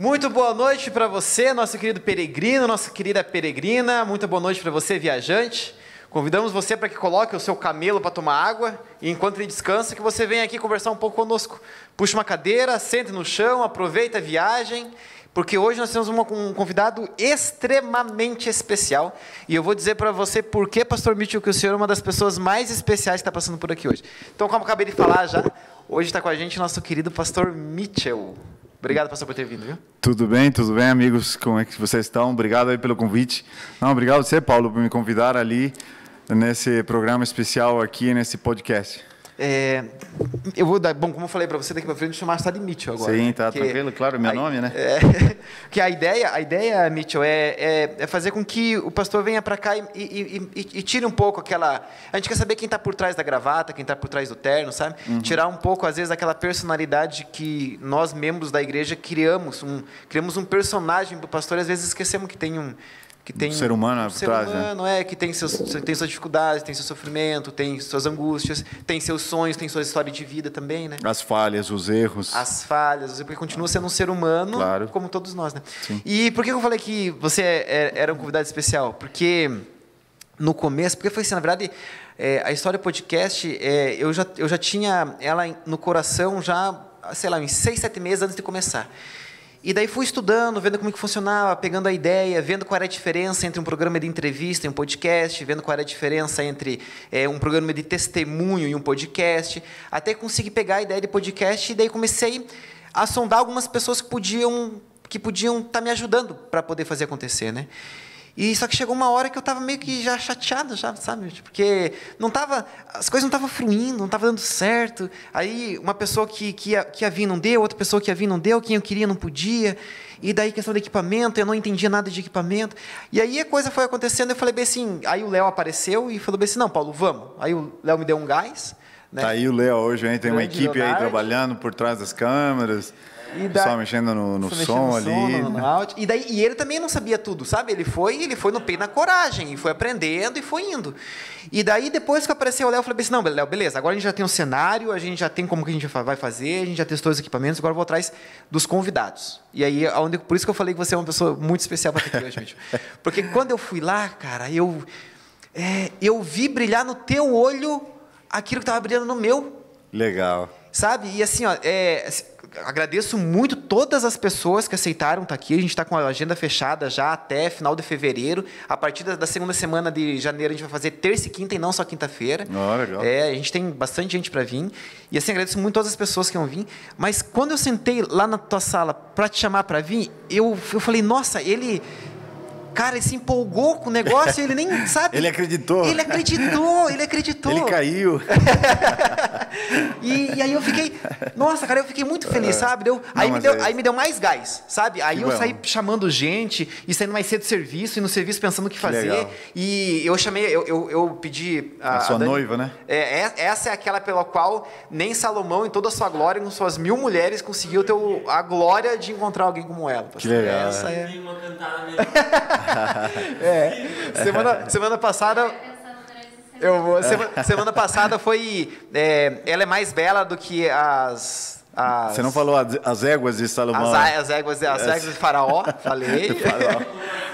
Muito boa noite para você, nosso querido peregrino, nossa querida peregrina. Muito boa noite para você, viajante. Convidamos você para que coloque o seu camelo para tomar água e enquanto ele descansa, que você venha aqui conversar um pouco conosco. Puxe uma cadeira, sente no chão, aproveita a viagem, porque hoje nós temos uma, um convidado extremamente especial. E eu vou dizer para você por que, Pastor Mitchell, que o senhor é uma das pessoas mais especiais que está passando por aqui hoje. Então, como eu acabei de falar já, hoje está com a gente nosso querido Pastor Mitchell. Obrigado, pastor, por ter vindo, viu? Tudo bem, tudo bem, amigos? Como é que vocês estão? Obrigado aí pelo convite. Não, obrigado a você, Paulo, por me convidar ali nesse programa especial aqui, nesse podcast. É, eu vou dar, bom, como eu falei para você daqui para frente, chamar de Mitchell agora. Sim, tá tranquilo, claro, meu a, nome, né? É, que a ideia, a ideia, Mitchell, é, é, é fazer com que o pastor venha para cá e, e, e, e, tire um pouco aquela. A gente quer saber quem está por trás da gravata, quem está por trás do terno, sabe? Uhum. Tirar um pouco, às vezes, aquela personalidade que nós, membros da igreja, criamos. Um, criamos um personagem do pastor e às vezes esquecemos que tem um que tem um ser humano um ser trás, né? humano né? é que tem seus tem suas dificuldades tem seu sofrimento tem suas angústias tem seus sonhos tem sua história de vida também né as falhas os erros as falhas porque continua sendo um ser humano claro. como todos nós né Sim. e por que eu falei que você é, é, era um convidado especial porque no começo porque foi assim na verdade é, a história podcast é, eu já eu já tinha ela no coração já sei lá uns seis sete meses antes de começar e daí fui estudando, vendo como que funcionava, pegando a ideia, vendo qual era a diferença entre um programa de entrevista e um podcast, vendo qual era a diferença entre é, um programa de testemunho e um podcast, até consegui pegar a ideia de podcast e daí comecei a sondar algumas pessoas que podiam que podiam estar tá me ajudando para poder fazer acontecer, né? E só que chegou uma hora que eu estava meio que já chateado, já, sabe? Porque não tava, as coisas não estavam fluindo, não estava dando certo. Aí uma pessoa que, que, ia, que ia vir não deu, outra pessoa que ia vir não deu, quem eu queria não podia. E daí questão de equipamento, eu não entendia nada de equipamento. E aí a coisa foi acontecendo, eu falei bem assim, aí o Léo apareceu e falou bem assim, não, Paulo, vamos. Aí o Léo me deu um gás. Né? Tá aí o Léo hoje, hein? tem uma equipe Leonardo. aí trabalhando por trás das câmeras. E da... Só mexendo no, no som no ali. Som, no, no e, daí, e ele também não sabia tudo, sabe? Ele foi, ele foi no peito na coragem, e foi aprendendo e foi indo. E daí, depois que apareceu o Léo, eu falei assim, não, Léo, beleza, agora a gente já tem um cenário, a gente já tem como que a gente vai fazer, a gente já testou os equipamentos, agora eu vou atrás dos convidados. E aí, onde, por isso que eu falei que você é uma pessoa muito especial para aqui hoje, gente. Porque quando eu fui lá, cara, eu, é, eu vi brilhar no teu olho aquilo que estava brilhando no meu. Legal. Sabe? E assim, ó, é, agradeço muito todas as pessoas que aceitaram estar aqui. A gente está com a agenda fechada já até final de fevereiro. A partir da, segunda semana de janeiro, a gente vai fazer terça e quinta e não só quinta-feira. Oh, legal. É, a gente tem bastante gente para vir. E assim, agradeço muito todas as pessoas que vão vir. Mas quando eu sentei lá na tua sala para te chamar para vir, eu, eu falei, nossa, ele Cara, ele se empolgou com o negócio, ele nem sabe. ele acreditou. Ele acreditou, ele acreditou. Ele caiu. e, e, aí eu fiquei, nossa, cara, eu fiquei muito feliz, é. sabe? Deu, aí, me deu, é aí me deu mais gás, sabe? Aí que eu bom. saí chamando gente e saindo mais cedo do serviço e no serviço pensando o que fazer. Legal. E eu chamei, eu, eu, eu pedi. A, a sua a Dani, noiva, né? É, é, essa é aquela pela qual nem Salomão, em toda a sua glória, com suas mil mulheres, conseguiu ter a glória de encontrar alguém como ela. Que legal. Essa é. é. Semana, semana passada. Eu vou. Semana, semana passada foi. É, ela é mais bela do que as. As... Você não falou as éguas de Salomão? As, as éguas, as éguas de Faraó, falei. faraó.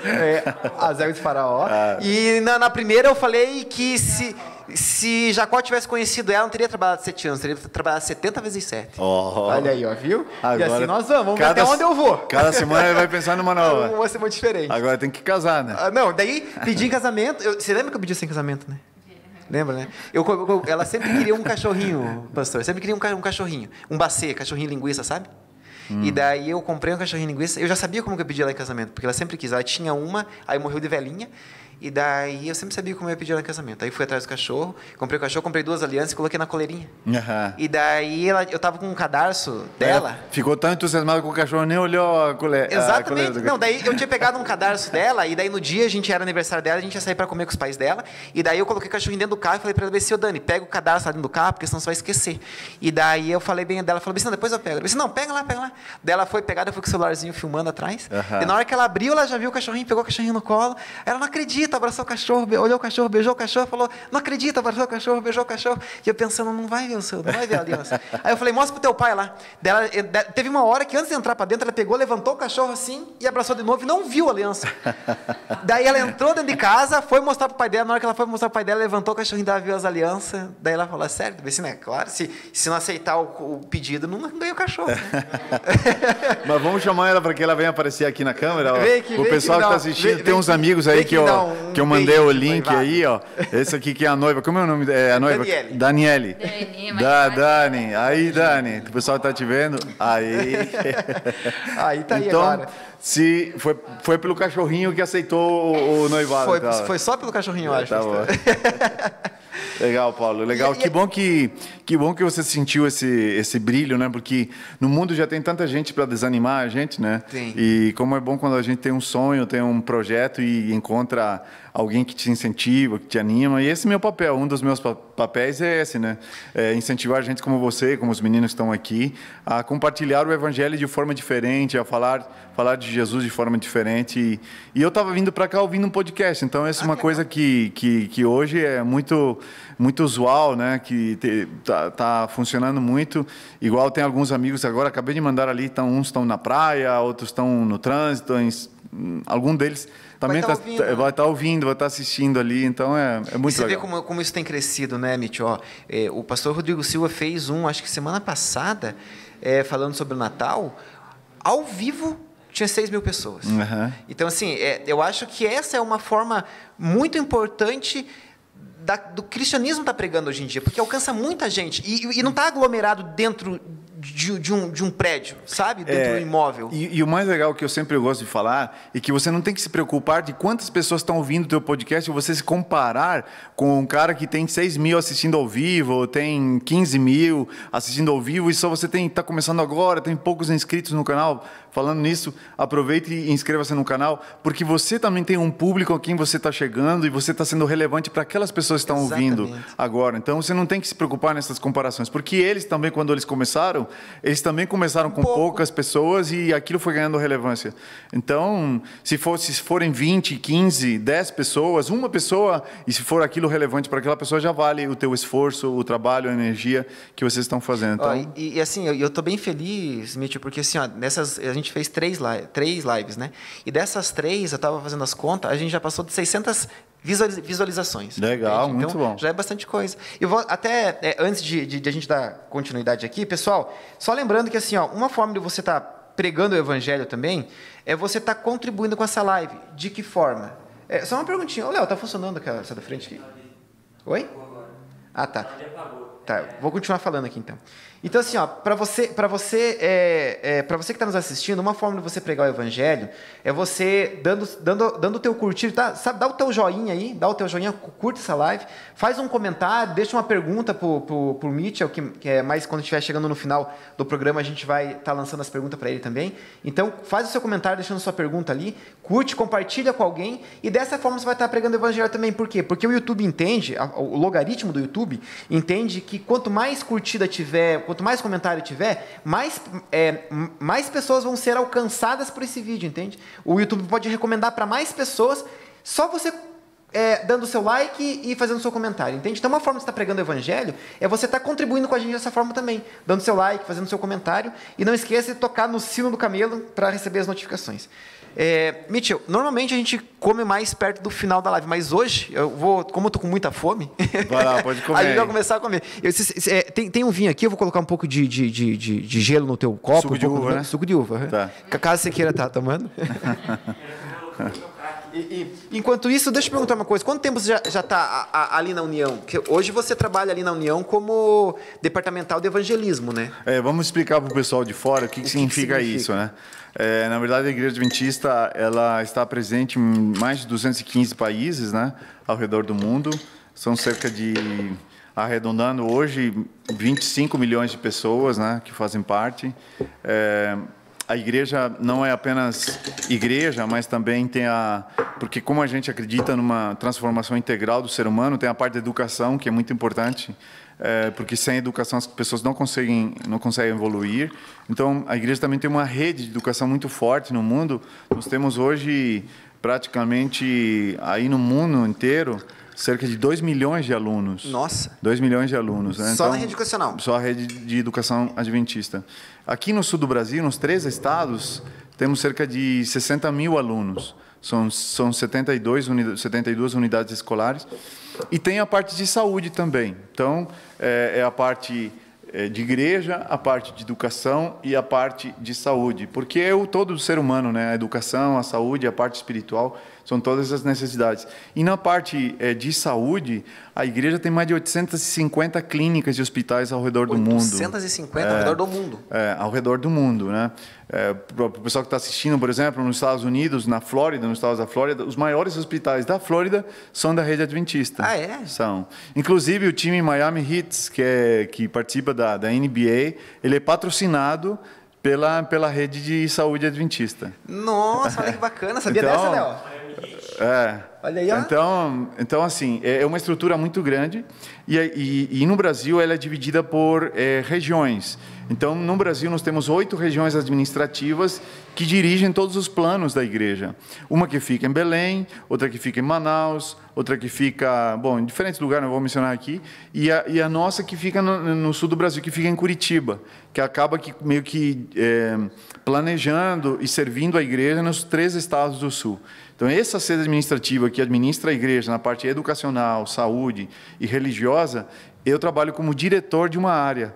É, as éguas de Faraó. Ah. E na, na, primeira eu falei que se, se Jacó tivesse conhecido ela, não teria trabalhado sete anos, teria trabalhado 70 vezes 7. Oh. Olha aí, ó, viu? Agora, e assim nós vamos, vamos cada, ver até onde eu vou. Cada semana ele vai pensar numa nova. Uma semana diferente. Agora tem que casar, né? Ah, não, daí pedi em casamento. Eu, você lembra que eu pedi sem casamento, né? Lembra, né? Eu, eu, ela sempre queria um cachorrinho, pastor. Sempre queria um, um cachorrinho. Um bacê, cachorrinho linguiça, sabe? Hum. E daí eu comprei um cachorrinho linguiça. Eu já sabia como que eu pedia ela em casamento, porque ela sempre quis. Ela tinha uma, aí morreu de velhinha. E daí eu sempre sabia como eu ia pedir ela em casamento. Aí fui atrás do cachorro, comprei o cachorro, comprei duas alianças e coloquei na coleirinha. Uhum. E daí ela, eu tava com um cadarço dela. Ficou tão entusiasmado com o cachorro, nem olhou a colher. Exatamente. A Não, daí eu tinha pegado um cadarço dela, e daí no dia a gente era aniversário dela, a gente ia sair para comer com os pais dela. E daí eu coloquei o cachorrinho dentro do carro e falei para ela, assim, ô Dani, pega o cadarço lá dentro do carro, porque senão você vai esquecer. E daí eu falei bem dela, falei assim, não, depois eu pego. Ela disse, não, pega lá, pega lá. Daí ela foi pegada, foi com o celularzinho filmando atrás. Uhum. E na hora que ela abriu, ela já viu o cachorrinho, pegou o cachorrinho no colo. Ela não acredita acredita, abraçou o cachorro, olhou o cachorro, beijou o cachorro, falou, não acredita, abraçou o cachorro, beijou o cachorro. E eu pensando, não vai ver o seu, não vai ver a aliança. Aí eu falei, mostra pro teu pai lá. Dela, teve uma hora que antes de entrar para dentro, ela pegou, levantou o cachorro assim e abraçou de novo e não viu a aliança. Daí ela entrou dentro de casa, foi mostrar pro pai dela, na hora que ela foi mostrar pro pai dela, levantou o cachorrinho dela, viu as alianças. Daí ela falou, é sério, assim, né? Claro, se, se não aceitar o, o pedido, não ganha o cachorro. Né? Mas vamos chamar ela para que ela venha aparecer aqui na câmera. Vem que, o pessoal que está assistindo, vem, tem uns amigos aí que, eu, um que eu mandei o link aí, ó. Esse aqui que é a noiva. Como é o nome? É a noiva? Daniele. Daniele. Dani, da Dani. Aí, Dani. O pessoal está te vendo? Aí. aí tá aí então, agora. Se foi, foi pelo cachorrinho que aceitou o, noivado. Foi, foi só pelo cachorrinho, eu acho. Tá bom. Legal, Paulo. Legal. E, que, e... bom que, que bom que você sentiu esse, esse brilho, né? Porque no mundo já tem tanta gente para desanimar a gente, né? Sim. E como é bom quando a gente tem um sonho, tem um projeto e encontra alguém que te incentiva, que te anima. E esse é meu papel, um dos meus papéis é esse, né? É incentivar gente como você, como os meninos que estão aqui, a compartilhar o evangelho de forma diferente, a falar, falar de Jesus de forma diferente. E, e eu estava vindo para cá ouvindo um podcast, então essa é uma coisa que, que, que hoje é muito muito usual, né? Que te, tá, tá, funcionando muito. Igual tem alguns amigos agora, acabei de mandar ali, tão, uns estão na praia, outros estão no trânsito, em, algum deles também vai estar tá, tá, vai tá ouvindo, vai estar tá assistindo ali, então é, é muito e você legal. vê como, como isso tem crescido, né, Mitch? Ó, é, o pastor Rodrigo Silva fez um, acho que semana passada, é, falando sobre o Natal, ao vivo tinha 6 mil pessoas. Uhum. Então, assim, é, eu acho que essa é uma forma muito importante da, do cristianismo está pregando hoje em dia, porque alcança muita gente e, e não está aglomerado dentro de, de, um, de um prédio, sabe? Dentro é, do imóvel. E, e, o mais legal que eu sempre gosto de falar é que você não tem que se preocupar de quantas pessoas estão ouvindo o teu podcast e você se comparar com um cara que tem 6 mil assistindo ao vivo, ou tem 15 mil assistindo ao vivo, e só você está começando agora, tem poucos inscritos no canal. Falando nisso, aproveite e inscreva-se no canal, porque você também tem um público a quem você está chegando e você está sendo relevante para aquelas pessoas que estão ouvindo agora. Então você não tem que se preocupar nessas comparações, porque eles também, quando eles começaram, eles também começaram com Pouco. poucas pessoas e aquilo foi ganhando relevância. Então, se, for, se forem 20, 15, 10 pessoas, uma pessoa, e se for aquilo relevante para aquela pessoa, já vale o teu esforço, o trabalho, a energia que vocês estão fazendo. Então... e, e, assim, eu estou bem feliz, Mitch, porque assim, ó, nessas, a gente fez três, live, três lives, né? E dessas três, eu estava fazendo as contas, a gente já passou de 600 visualizações. Legal, entende? muito então, bom. Já é bastante coisa. Eu vou até é, antes de, de, de, a gente dar continuidade aqui, pessoal, só lembrando que assim, ó, uma forma de você estar tá pregando o evangelho também é você estar tá contribuindo com essa live. De que forma? É, só uma perguntinha. Ô, Léo, tá funcionando aquela essa da frente aqui? Oi? Ah, tá. Tá, vou continuar falando aqui então. Então, assim, para você, para você, é, é para você que está nos assistindo, uma forma de você pregar o evangelho é você dando, dando, dando o teu curtir, tá? Sabe, dá o teu joinha aí, dá o teu joinha, curte essa live, faz um comentário, deixa uma pergunta pro, pro, pro Mitchell, que, que é mais quando estiver chegando no final do programa, a gente vai estar tá lançando as perguntas para ele também. Então, faz o seu comentário, deixando sua pergunta ali, curte, compartilha com alguém, e dessa forma você vai estar tá pregando o evangelho também. Por quê? Porque o YouTube entende, o logaritmo do YouTube entende que quanto mais curtida tiver, quanto mais comentário tiver, mais, é, mais pessoas vão ser alcançadas por esse vídeo, entende? O YouTube pode recomendar para mais pessoas, só você é, dando seu like e fazendo seu comentário, entende? Então, uma forma de estar pregando o evangelho é você estar contribuindo com a gente dessa forma também, dando seu like, fazendo seu comentário, e não esqueça de tocar no sino do camelo para receber as notificações. É, Mitchell, normalmente a gente come mais perto do final da live, mas hoje, eu vou, como eu tô com muita fome, vai lá, pode comer. a gente vai começar a comer. Eu, se, se, é, tem, tem um vinho aqui, eu vou colocar um pouco de, de, de, de gelo no teu copo. Suco um de uva, né? Suco de uva. Tá. Caso você queira tá tomando. E, e, enquanto isso, deixa eu perguntar uma coisa. Quanto tempo você já está ali na União? Porque hoje você trabalha ali na União como departamental de evangelismo, né? É, vamos explicar para o pessoal de fora o que, que, significa, que significa, isso, né? É, na verdade, a Igreja Adventista ela está presente em mais de 215 países, né, ao redor do mundo. São cerca de, arredondando hoje, 25 milhões de pessoas, né, que fazem parte. É, a igreja não é apenas igreja, mas também tem a. Porque, como a gente acredita numa transformação integral do ser humano, tem a parte da educação, que é muito importante é, porque sem educação as pessoas não conseguem não conseguem evoluir. Então a igreja também tem uma rede de educação muito forte no mundo. Nós temos hoje praticamente aí no mundo inteiro cerca de 2 milhões de alunos. Nossa. 2 milhões de alunos. Né? Só então, na rede educacional? Só a rede de educação adventista. Aqui no sul do Brasil, nos três estados, temos cerca de 60 mil alunos. São, são 72, unidades, 72 unidades escolares. E tem a parte de saúde também. Então, é, é a parte é, de igreja, a parte de educação e a parte de saúde, porque é o todo do ser humano, né? A educação, a saúde, a parte espiritual são todas as necessidades. E na parte é, de saúde, a igreja tem mais de 850 clínicas e hospitais ao redor do mundo. 850 é, ao redor do mundo. É, ao redor do mundo, né? É, para o pessoal que está assistindo, por exemplo, nos Estados Unidos, na Flórida, nos Estados da Flórida, os maiores hospitais da Flórida são da rede adventista. Ah, é? São. Inclusive o time Miami Heat, que, é, que participa da, da NBA, ele é patrocinado pela, pela rede de saúde adventista. Nossa, olha que bacana. Sabia então, dessa, Léo? É. Olha aí, ó. Então, então assim, é, é uma estrutura muito grande e, e, e no Brasil ela é dividida por é, regiões. Então, no Brasil nós temos oito regiões administrativas que dirigem todos os planos da igreja. Uma que fica em Belém, outra que fica em Manaus, outra que fica, bom, em diferentes lugares, não vou mencionar aqui, e a, e a nossa que fica no, no, sul do Brasil, que fica em Curitiba, que acaba que, meio que é, planejando e servindo a igreja nos três estados do sul. Então, essa sede administrativa que administra a igreja na parte educacional, saúde e religiosa, eu trabalho como diretor de uma área.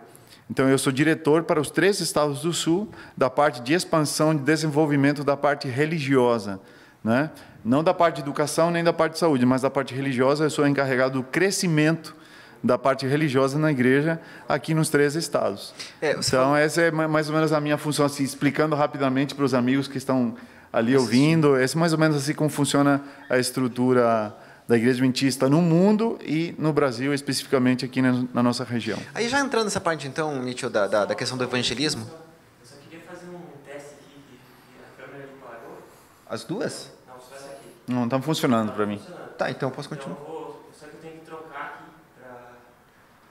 Então, eu sou diretor para os três estados do Sul, da parte de expansão e de desenvolvimento da parte religiosa. Né? Não da parte de educação nem da parte de saúde, mas da parte religiosa, eu sou encarregado do crescimento da parte religiosa na igreja aqui nos três estados. É, então, falou... essa é mais ou menos a minha função, assim, explicando rapidamente para os amigos que estão ali ouvindo. Esse é mais ou menos assim como funciona a estrutura da igreja adventista no mundo e no Brasil, especificamente aqui na, na nossa região. Aí já entrando nessa parte, então, Nietzsche, da, da, da questão do evangelismo. Eu só queria fazer um teste aqui, que a câmera parou. As duas? Não, só essa aqui. Não, estão funcionando para mim. Tá, então eu posso continuar. Então, eu vou, só que eu tenho que trocar aqui para...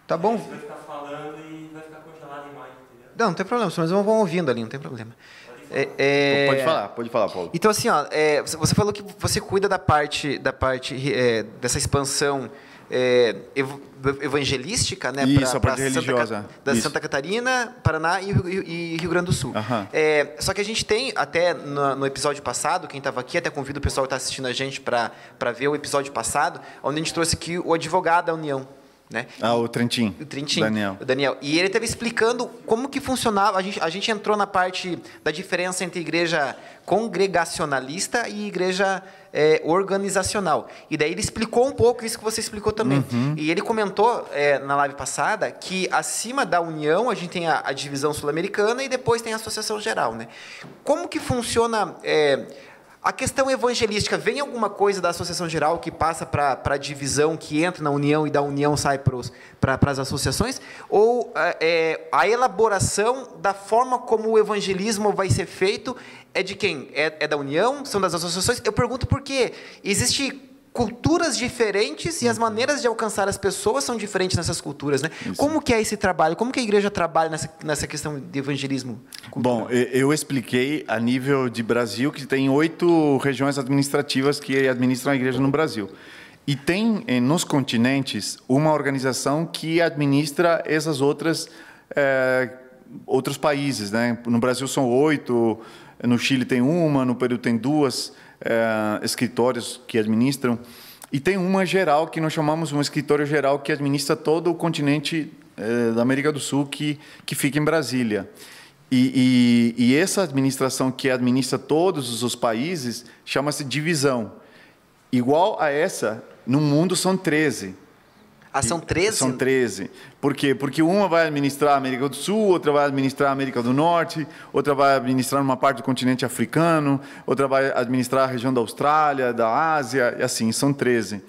Tá bom. Você vai ficar falando e vai ficar congelado a imagem, entendeu? Não, não tem problema, mas vão ouvindo ali, não tem problema. É, é... Pode falar, pode falar, Paulo. Então assim, ó, é, você falou que você cuida da parte, da parte é, dessa expansão evangelística, né? Isso, pra, a parte religiosa. Santa, da Isso. Santa Catarina, Paraná e, e, Rio Grande do Sul. Uhum. É, só que a gente tem, até no, no episódio passado, quem estava aqui, até convido o pessoal que está assistindo a gente para ver o episódio passado, onde a gente trouxe aqui o advogado da União. Né? Ah, o Trentin. O Trentin. Daniel. O Daniel. E ele esteve explicando como que funcionava. A gente, a gente entrou na parte da diferença entre igreja congregacionalista e igreja é, organizacional. E daí ele explicou um pouco isso que você explicou também. Uhum. E ele comentou é, na live passada que acima da União a gente tem a, a divisão sul-americana e depois tem a Associação Geral. Né? Como que funciona... É, a questão evangelística, vem alguma coisa da Associação Geral que passa para a divisão, que entra na União e da União sai para as associações? Ou é, a elaboração da forma como o evangelismo vai ser feito é de quem? É, é da União? São das associações? Eu pergunto por quê. Existe culturas diferentes e as maneiras de alcançar as pessoas são diferentes nessas culturas, né? Isso. Como que é esse trabalho? Como que a igreja trabalha nessa, nessa questão de evangelismo? Cultural? Bom, eu expliquei a nível de Brasil que tem oito regiões administrativas que administram a igreja no Brasil. E tem eh, nos continentes uma organização que administra essas outras é, outros países, né? No Brasil são oito, no Chile tem uma, no Peru tem duas é, escritórios que administram. E tem uma geral que nós chamamos um escritório geral que administra todo o continente é, da América do Sul que, que fica em Brasília. E, e, e essa administração que administra todos os países chama-se divisão. Igual a essa, no mundo são 13. Ah, são 13? São 13. Por quê? Porque uma vai administrar a América do Sul, outra vai administrar a América do Norte, outra vai administrar uma parte do continente africano, outra vai administrar a região da Austrália, da Ásia, e assim, são 13.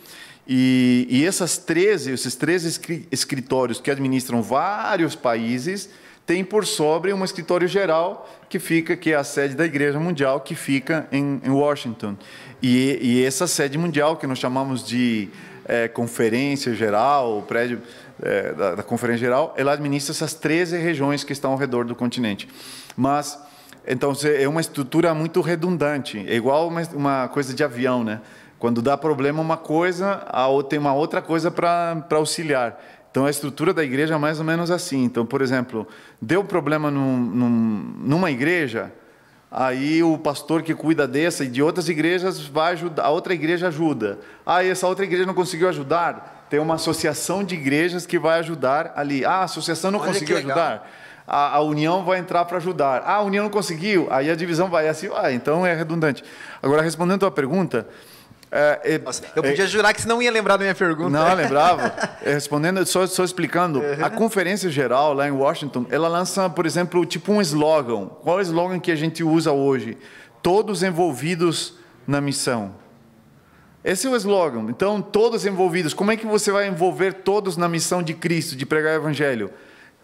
E, e essas 13, esses 13 escritórios que administram vários países, têm por sobre um escritório geral que fica, que é a sede da Igreja Mundial, que fica em, em Washington. E, e essa sede mundial, que nós chamamos de é, conferência geral, o prédio é, da, da, conferência geral, ela administra essas 13 regiões que estão ao redor do continente. Mas Então é uma estrutura muito redundante, é igual uma, uma coisa de avião, né? Quando dá problema uma coisa, a ou- tem uma outra coisa para auxiliar. Então a estrutura da igreja é mais ou menos assim. Então, por exemplo, deu problema num, num, numa igreja, Aí o pastor que cuida dessa e de outras igrejas vai ajudar, a outra igreja ajuda. Ah, essa outra igreja não conseguiu ajudar? Tem uma associação de igrejas que vai ajudar ali. Ah, a associação não Olha conseguiu ajudar. A, a união vai entrar para ajudar. Ah, a união não conseguiu. Aí a divisão vai assim. Ah, então é redundante. Agora, respondendo a tua pergunta. É, é- Nossa, eu podia jurar que você não ia lembrar da minha pergunta. não, lembrava. É, Respondendo, só, só explicando. Uhum. A conferência geral lá em Washington, ela lança, por exemplo, tipo um slogan. Qual é o slogan que a gente usa hoje? Todos envolvidos na missão. Esse é o slogan. Então, todos envolvidos. Como é que você vai envolver todos na missão de Cristo, de pregar o evangelho?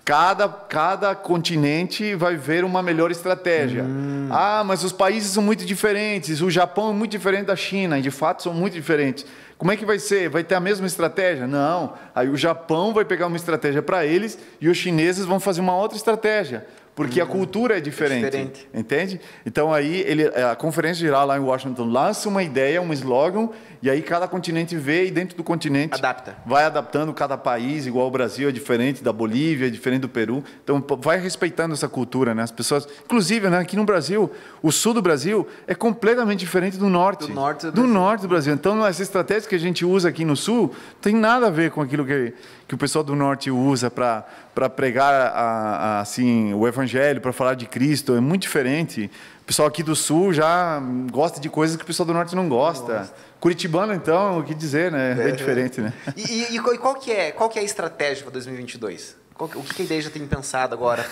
Cada, cada continente vai ver uma melhor estratégia. Ah, mas os países são muito diferentes. O Japão é muito diferente da China, e de fato são muito diferentes. Como é que vai ser? Vai ter a mesma estratégia? Não. Aí o Japão vai pegar uma estratégia para eles e os chineses vão fazer uma outra estratégia, porque a cultura é diferente. diferente. Entende? Então aí ele, a conferência geral lá em Washington lança uma ideia, um slogan, e aí cada continente vê e dentro do continente Adapta. vai adaptando cada país, igual o Brasil é diferente da Bolívia, é diferente do Peru. Então vai respeitando essa cultura, né? As pessoas, inclusive, né, aqui no Brasil, o sul do Brasil é completamente diferente do norte. Do norte do do Brasil. norte do Brasil. Então as estratégias que a gente usa aqui no sul tem nada a ver com aquilo que que o pessoal do norte usa para para pregar a, a, assim o evangelho, para falar de Cristo, é muito diferente. O pessoal aqui do sul já gosta de coisas que o pessoal do norte não gosta. Curitibano, então, o que dizer, né? É bem diferente, né? E, e- e qual- que é, qual que é a estratégia para 2022? Qual o que a ideia já tem pensado agora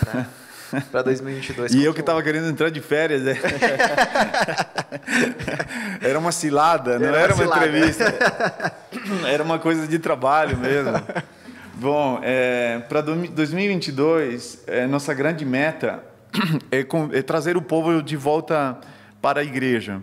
para 2022? E eu que estava querendo entrar de férias, né? Era uma cilada, não Era uma era uma cilada. entrevista. Era uma coisa de trabalho mesmo. Bom, para 2022, é, nossa grande meta é, com- é trazer o povo de volta para a igreja.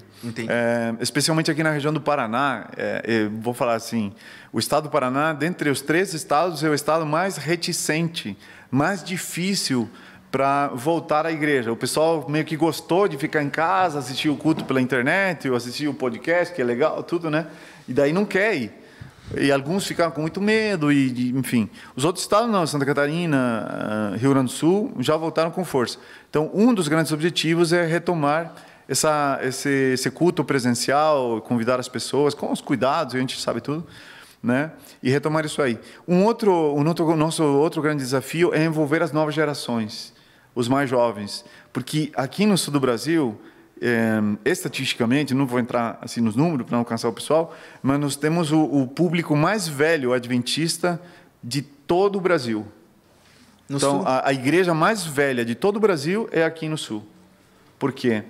É, especialmente aqui na região do Paraná, é, eu vou falar assim, o estado do Paraná, dentre os três estados, é o estado mais reticente, mais difícil para voltar à igreja. O pessoal meio que gostou de ficar em casa, assistir o culto pela internet, ou assistir o podcast, que é legal, tudo, né? E daí não quer ir. E alguns ficaram com muito medo, e, enfim. Os outros estados, não, Santa Catarina, ah, Rio Grande do Sul, já voltaram com força. Então, um dos grandes objetivos é retomar essa, esse, esse culto presencial, convidar as pessoas, com os cuidados, a gente sabe tudo, né? E retomar isso aí. Um outro, um outro, nosso outro grande desafio é envolver as novas gerações, os mais jovens, porque aqui no sul do Brasil, eh, estatisticamente, não vou entrar assim nos números para não alcançar o pessoal, mas nós temos o, o público mais velho adventista de todo o Brasil. No então? A, a igreja mais velha de todo o Brasil é aqui no sul. Por quê?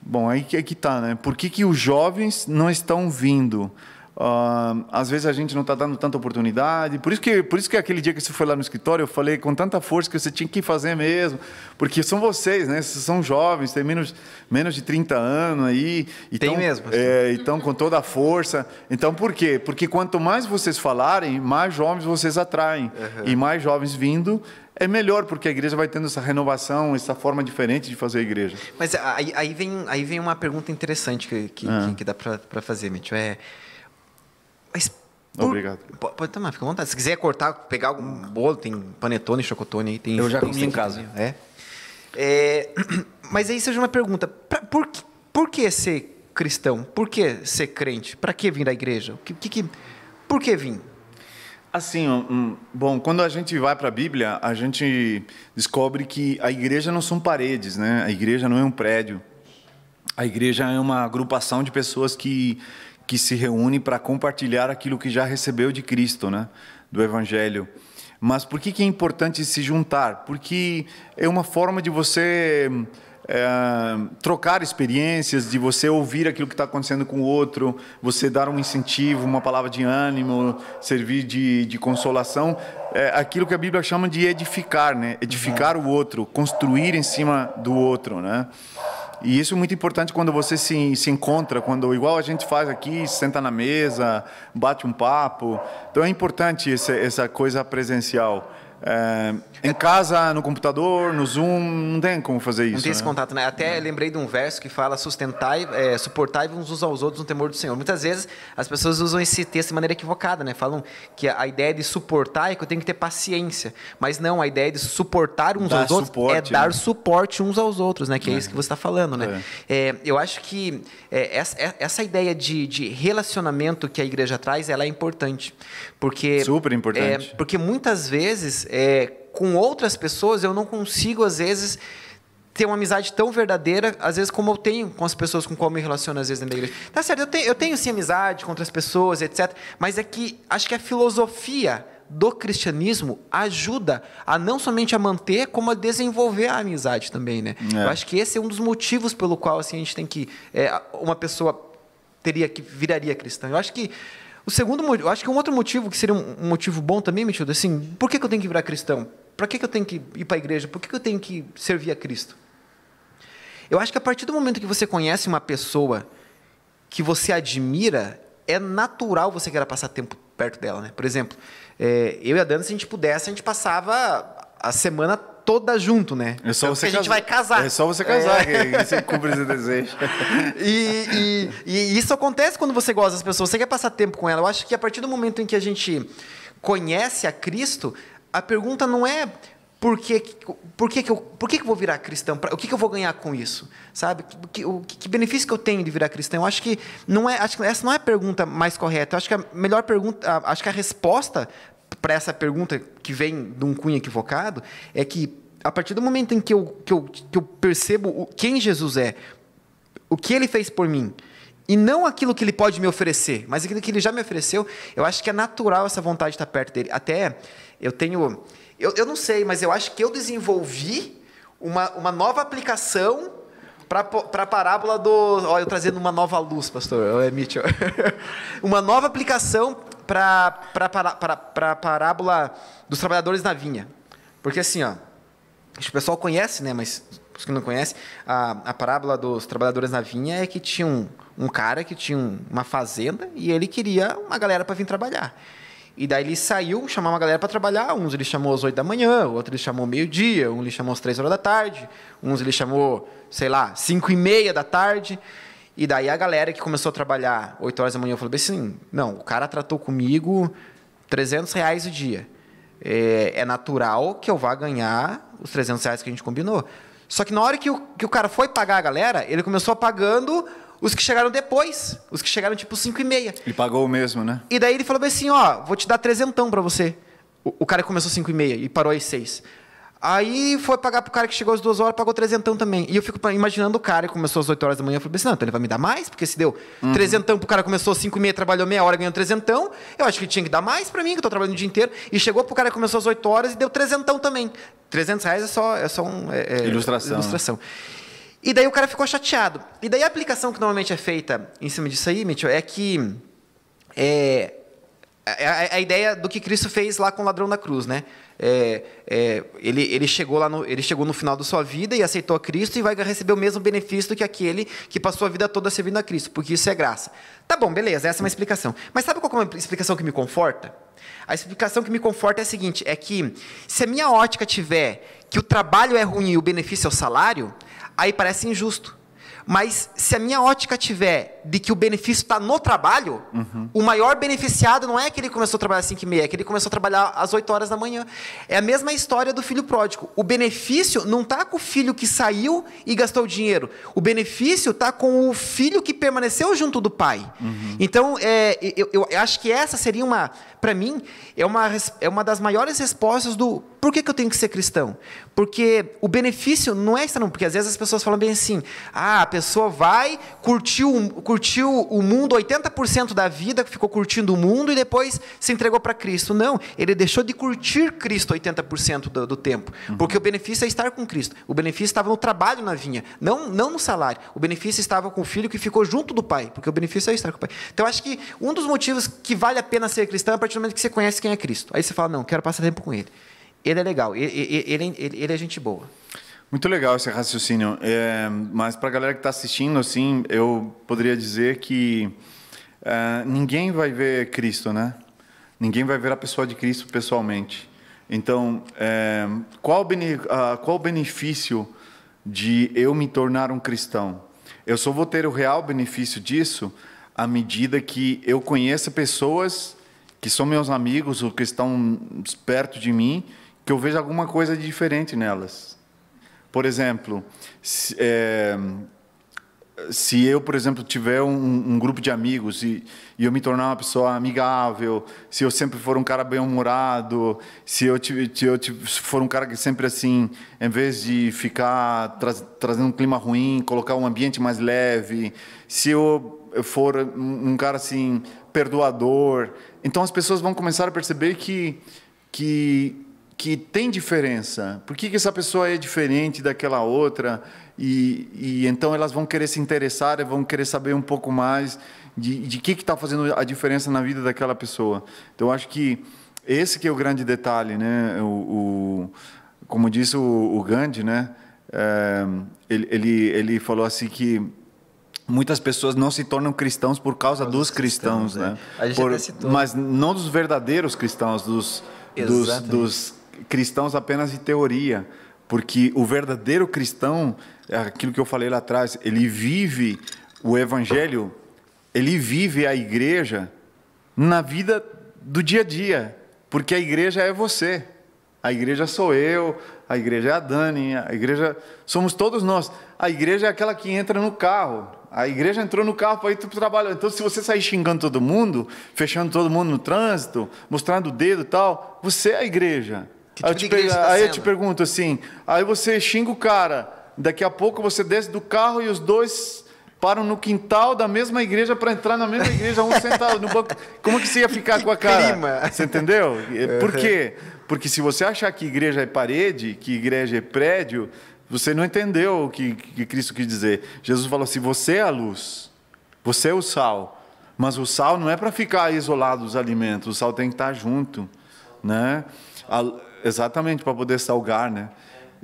Bom, aí que, que tá, né? Por que, que os jovens não estão vindo? Ah, às vezes a gente não está dando tanta oportunidade. Por isso que, por isso que aquele dia que você foi lá no escritório, eu falei com tanta força que você tinha que fazer mesmo, porque são vocês, né? Vocês são jovens, têm menos, menos de 30 anos aí. e Tem mesmo, É, então, com toda a força. Então, por quê? Porque quanto mais vocês falarem, mais jovens vocês atraem. E mais jovens vindo, é melhor, porque a igreja vai tendo essa renovação, essa forma diferente de fazer a igreja. Mas aí, aí vem, aí vem uma pergunta interessante que, que, Ah. que- que dá para fazer, Mitch. É, mas Obrigado. po- Pode tomar, fica à vontade. Se quiser cortar, pegar algum bolo, tem panetone, chocotone aí. Tem, Eu já tem comi em aqui, casa. É. É, mas aí seja uma pergunta. Pra- por, que- por que ser cristão? Por que ser crente? Para que vir à igreja? O que, que, que- por que vir? Assim, ó, hum, bom, quando a gente vai para a Bíblia, a gente descobre que a igreja não são paredes, né? A igreja não é um prédio. A igreja é uma agrupação de pessoas que, que se reúnem para compartilhar aquilo que já recebeu de Cristo, né? Do Evangelho. Mas por que, que é importante se juntar? Porque é uma forma de você é, trocar experiências, de você ouvir aquilo que está acontecendo com o outro, você dar um incentivo, uma palavra de ânimo, servir de, de consolação. É aquilo que a Bíblia chama de edificar, né? Edificar o outro, construir em cima do outro, né? E isso é muito importante quando você se, se encontra, quando igual a gente faz aqui, senta na mesa, bate um papo. Então é importante essa, essa coisa presencial. É, em casa, no computador, no Zoom, não tem como fazer isso. Não tem esse né? contato, né? Até lembrei de um verso que fala sustentai, é, suportai uns aos outros no temor do Senhor. Muitas vezes as pessoas usam esse texto de maneira equivocada, né? Falam que a ideia de suportar é que eu tenho que ter paciência. Mas não, a ideia de suportar uns Dar aos outros suporte, é dar né? suporte uns aos outros, né? Que é, isso que você está falando, né? É, eu acho que é, essa, é- essa ideia de, de relacionamento que a igreja traz, ela é importante. Porque, Super importante. é, porque muitas vezes, é, com outras pessoas, eu não consigo, às vezes, ter uma amizade tão verdadeira, às vezes, como eu tenho com as pessoas com qual eu me relaciono, às vezes, dentro da igreja. Tá certo, eu tenho, eu tenho sim amizade com outras pessoas, etc. Mas é que acho que a filosofia do cristianismo ajuda a não somente a manter, como a desenvolver a amizade também, né? É. Eu acho que esse é um dos motivos pelo qual assim, a gente tem que... é, uma pessoa teria que viraria cristã. Eu acho que o segundo, eu acho que um outro motivo que seria um motivo bom também, Mitildo, assim, por que, que eu tenho que virar cristão? Para que, que eu tenho que ir para a igreja? Por que, que eu tenho que servir a Cristo? Eu acho que a partir do momento que você conhece uma pessoa que você admira, é natural você querer passar tempo perto dela, né? Por exemplo, é, eu e a Dana, se a gente pudesse, a gente passava a semana toda junto, né? É só você que a gente casar. vai casar. É só você casar É. que você cumpre esse desejo. E, e- e isso acontece quando você gosta das pessoas, você quer passar tempo com ela. Eu acho que a partir do momento em que a gente conhece a Cristo, a pergunta não é por que, por que, que, eu, por que, que eu vou virar cristão? O que, que eu vou ganhar com isso? Sabe? Que, o que- que benefício que eu tenho de virar cristão? Eu acho que não é, acho que essa não é a pergunta mais correta. Eu acho que a melhor pergunta, acho que a resposta para essa pergunta que vem de um cunho equivocado é que a partir do momento em que eu, que eu, que eu percebo o- quem Jesus é, o que ele fez por mim e não aquilo que ele pode me oferecer, mas aquilo que ele já me ofereceu, eu acho que é natural essa vontade de estar perto dele. Até eu tenho. Eu, eu não sei, mas eu acho que eu desenvolvi uma, uma nova aplicação para a parábola do. Olha, eu trazendo uma nova luz, pastor. É Mitchell. uma nova aplicação para a parábola dos trabalhadores na vinha. Porque assim, ó. Acho que o pessoal conhece, né? Mas os que não conhecem, a, a parábola dos trabalhadores na vinha é que tinha um, um cara que tinha um- uma fazenda e ele queria uma galera para vir trabalhar. E daí ele saiu, chamou uma galera para trabalhar. Uns ele chamou às 8 da manhã, outro ele chamou meio-dia, um ele chamou às 3 horas da tarde, uns ele chamou, sei lá, 5 e meia da tarde. E daí a galera que começou a trabalhar 8 horas da manhã falou assim: não, o cara tratou comigo 300 reais o dia é, é natural que eu vá ganhar os 300 reais que a gente combinou. Só que na hora que o, que o cara foi pagar a galera, ele começou pagando os que chegaram depois, os que chegaram tipo 5 e meia. Ele pagou o mesmo, né? E daí ele falou assim, ó, vou te dar trezentão pra você. O, o cara começou 5 e meia e parou às 6. Aí foi pagar pro cara que chegou às duas horas, pagou trezentão também. E eu fico imaginando o cara que começou às 8 horas da manhã, eu falei assim, não, então ele vai me dar mais, porque se deu trezentão pro cara que começou às 5 e meia, trabalhou meia hora, ganhou trezentão, eu acho que tinha que dar mais pra mim, que eu tô trabalhando o dia inteiro. E chegou pro cara que começou às 8 horas e deu trezentão também. 300 reais é só, é só um... é- é Ilustração, né? ilustração. E daí o cara ficou chateado. E daí a aplicação que normalmente é feita em cima disso aí, Mitchell, é que é, a, a- a ideia do que Cristo fez lá com o ladrão da cruz, né? É, é, ele, ele, chegou lá no, ele chegou no final da sua vida e aceitou a Cristo e vai receber o mesmo benefício que aquele que passou a vida toda servindo a Cristo, porque isso é graça. Tá bom, beleza, essa é uma explicação. Mas sabe qual é uma explicação que me conforta? A explicação que me conforta é a seguinte: é que se a minha ótica tiver que o trabalho é ruim e o benefício é o salário, aí parece injusto. Mas se a minha ótica tiver de que o benefício está no trabalho, o maior beneficiado não é que ele começou a trabalhar às 5 e meia, é que ele começou a trabalhar às 8 horas da manhã. É a mesma história do filho pródigo. O benefício não está com o filho que saiu e gastou o dinheiro. O benefício está com o filho que permaneceu junto do pai. Então, é, eu, eu acho que essa seria uma, para mim, é uma, é uma das maiores respostas do por que, que eu tenho que ser cristão? Porque o benefício não é isso, não. Porque às vezes as pessoas falam bem assim: ah, a pessoa vai, curtiu, curtiu o mundo 80% da vida, ficou curtindo o mundo e depois se entregou para Cristo. Não, ele deixou de curtir Cristo 80% do, do tempo. Porque o benefício é estar com Cristo. O benefício estava no trabalho na vinha, não, não no salário. O benefício estava com o filho que ficou junto do pai, porque o benefício é estar com o pai. Então, eu acho que um dos motivos que vale a pena ser cristão é a partir do momento que você conhece quem é Cristo. Aí você fala: não, quero passar tempo com ele. Ele é legal, ele, ele, ele, é gente boa. Muito legal esse raciocínio. É, mas para a galera que está assistindo, assim, eu poderia dizer que é, ninguém vai ver Cristo, né? Ninguém vai ver a pessoa de Cristo pessoalmente. Então, é, qual, bene, qual o benefício de eu me tornar um cristão? Eu só vou ter o real benefício disso à medida que eu conheça pessoas que são meus amigos ou que estão perto de mim, que eu veja alguma coisa de diferente nelas. Por exemplo, se, é, se eu, por exemplo, tiver um, um grupo de amigos e, e, eu me tornar uma pessoa amigável, se eu sempre for um cara bem-humorado, se eu, se eu for um cara que sempre assim, em vez de ficar tra trazendo um clima ruim, colocar um ambiente mais leve, se eu for um cara assim perdoador, então as pessoas vão começar a perceber que que que tem diferença. Por que, que essa pessoa é diferente daquela outra? E, e então elas vão querer se interessar, vão querer saber um pouco mais de, de que está fazendo a diferença na vida daquela pessoa. Então, acho que esse que é o grande detalhe, né? O, o como disse o, o Gandhi, né? É, ele, ele, ele falou assim que muitas pessoas não se tornam cristãos por causa por dos cristãos, cristãos né? É. Por, mas não dos verdadeiros cristãos, dos, dos, dos cristãos apenas de teoria, porque o verdadeiro cristão aquilo que eu falei lá atrás, ele vive o evangelho, ele vive a igreja na vida do dia a dia, porque a igreja é você. A igreja sou eu, a igreja é a Dani, a igreja somos todos nós. A igreja é aquela que entra no carro. A igreja entrou no carro para ir para o trabalho. Então, se você sair xingando todo mundo, fechando todo mundo no trânsito, mostrando o dedo e tal, você é a igreja. Tipo aí, eu te, tá aí eu te pergunto assim: aí você xinga o cara, Daqui a pouco você desce do carro e os dois param no quintal da mesma igreja para entrar na mesma igreja, um sentado no banco. Como que você ia ficar com a cara? Você entendeu? Por quê? Porque se você achar que igreja é parede, que igreja é prédio, você não entendeu o que, que Cristo quis dizer. Jesus falou assim: você é a luz, você é o sal. Mas o sal não é para ficar isolado dos alimentos, o sal tem que estar junto, né? A, exatamente para poder salgar, né?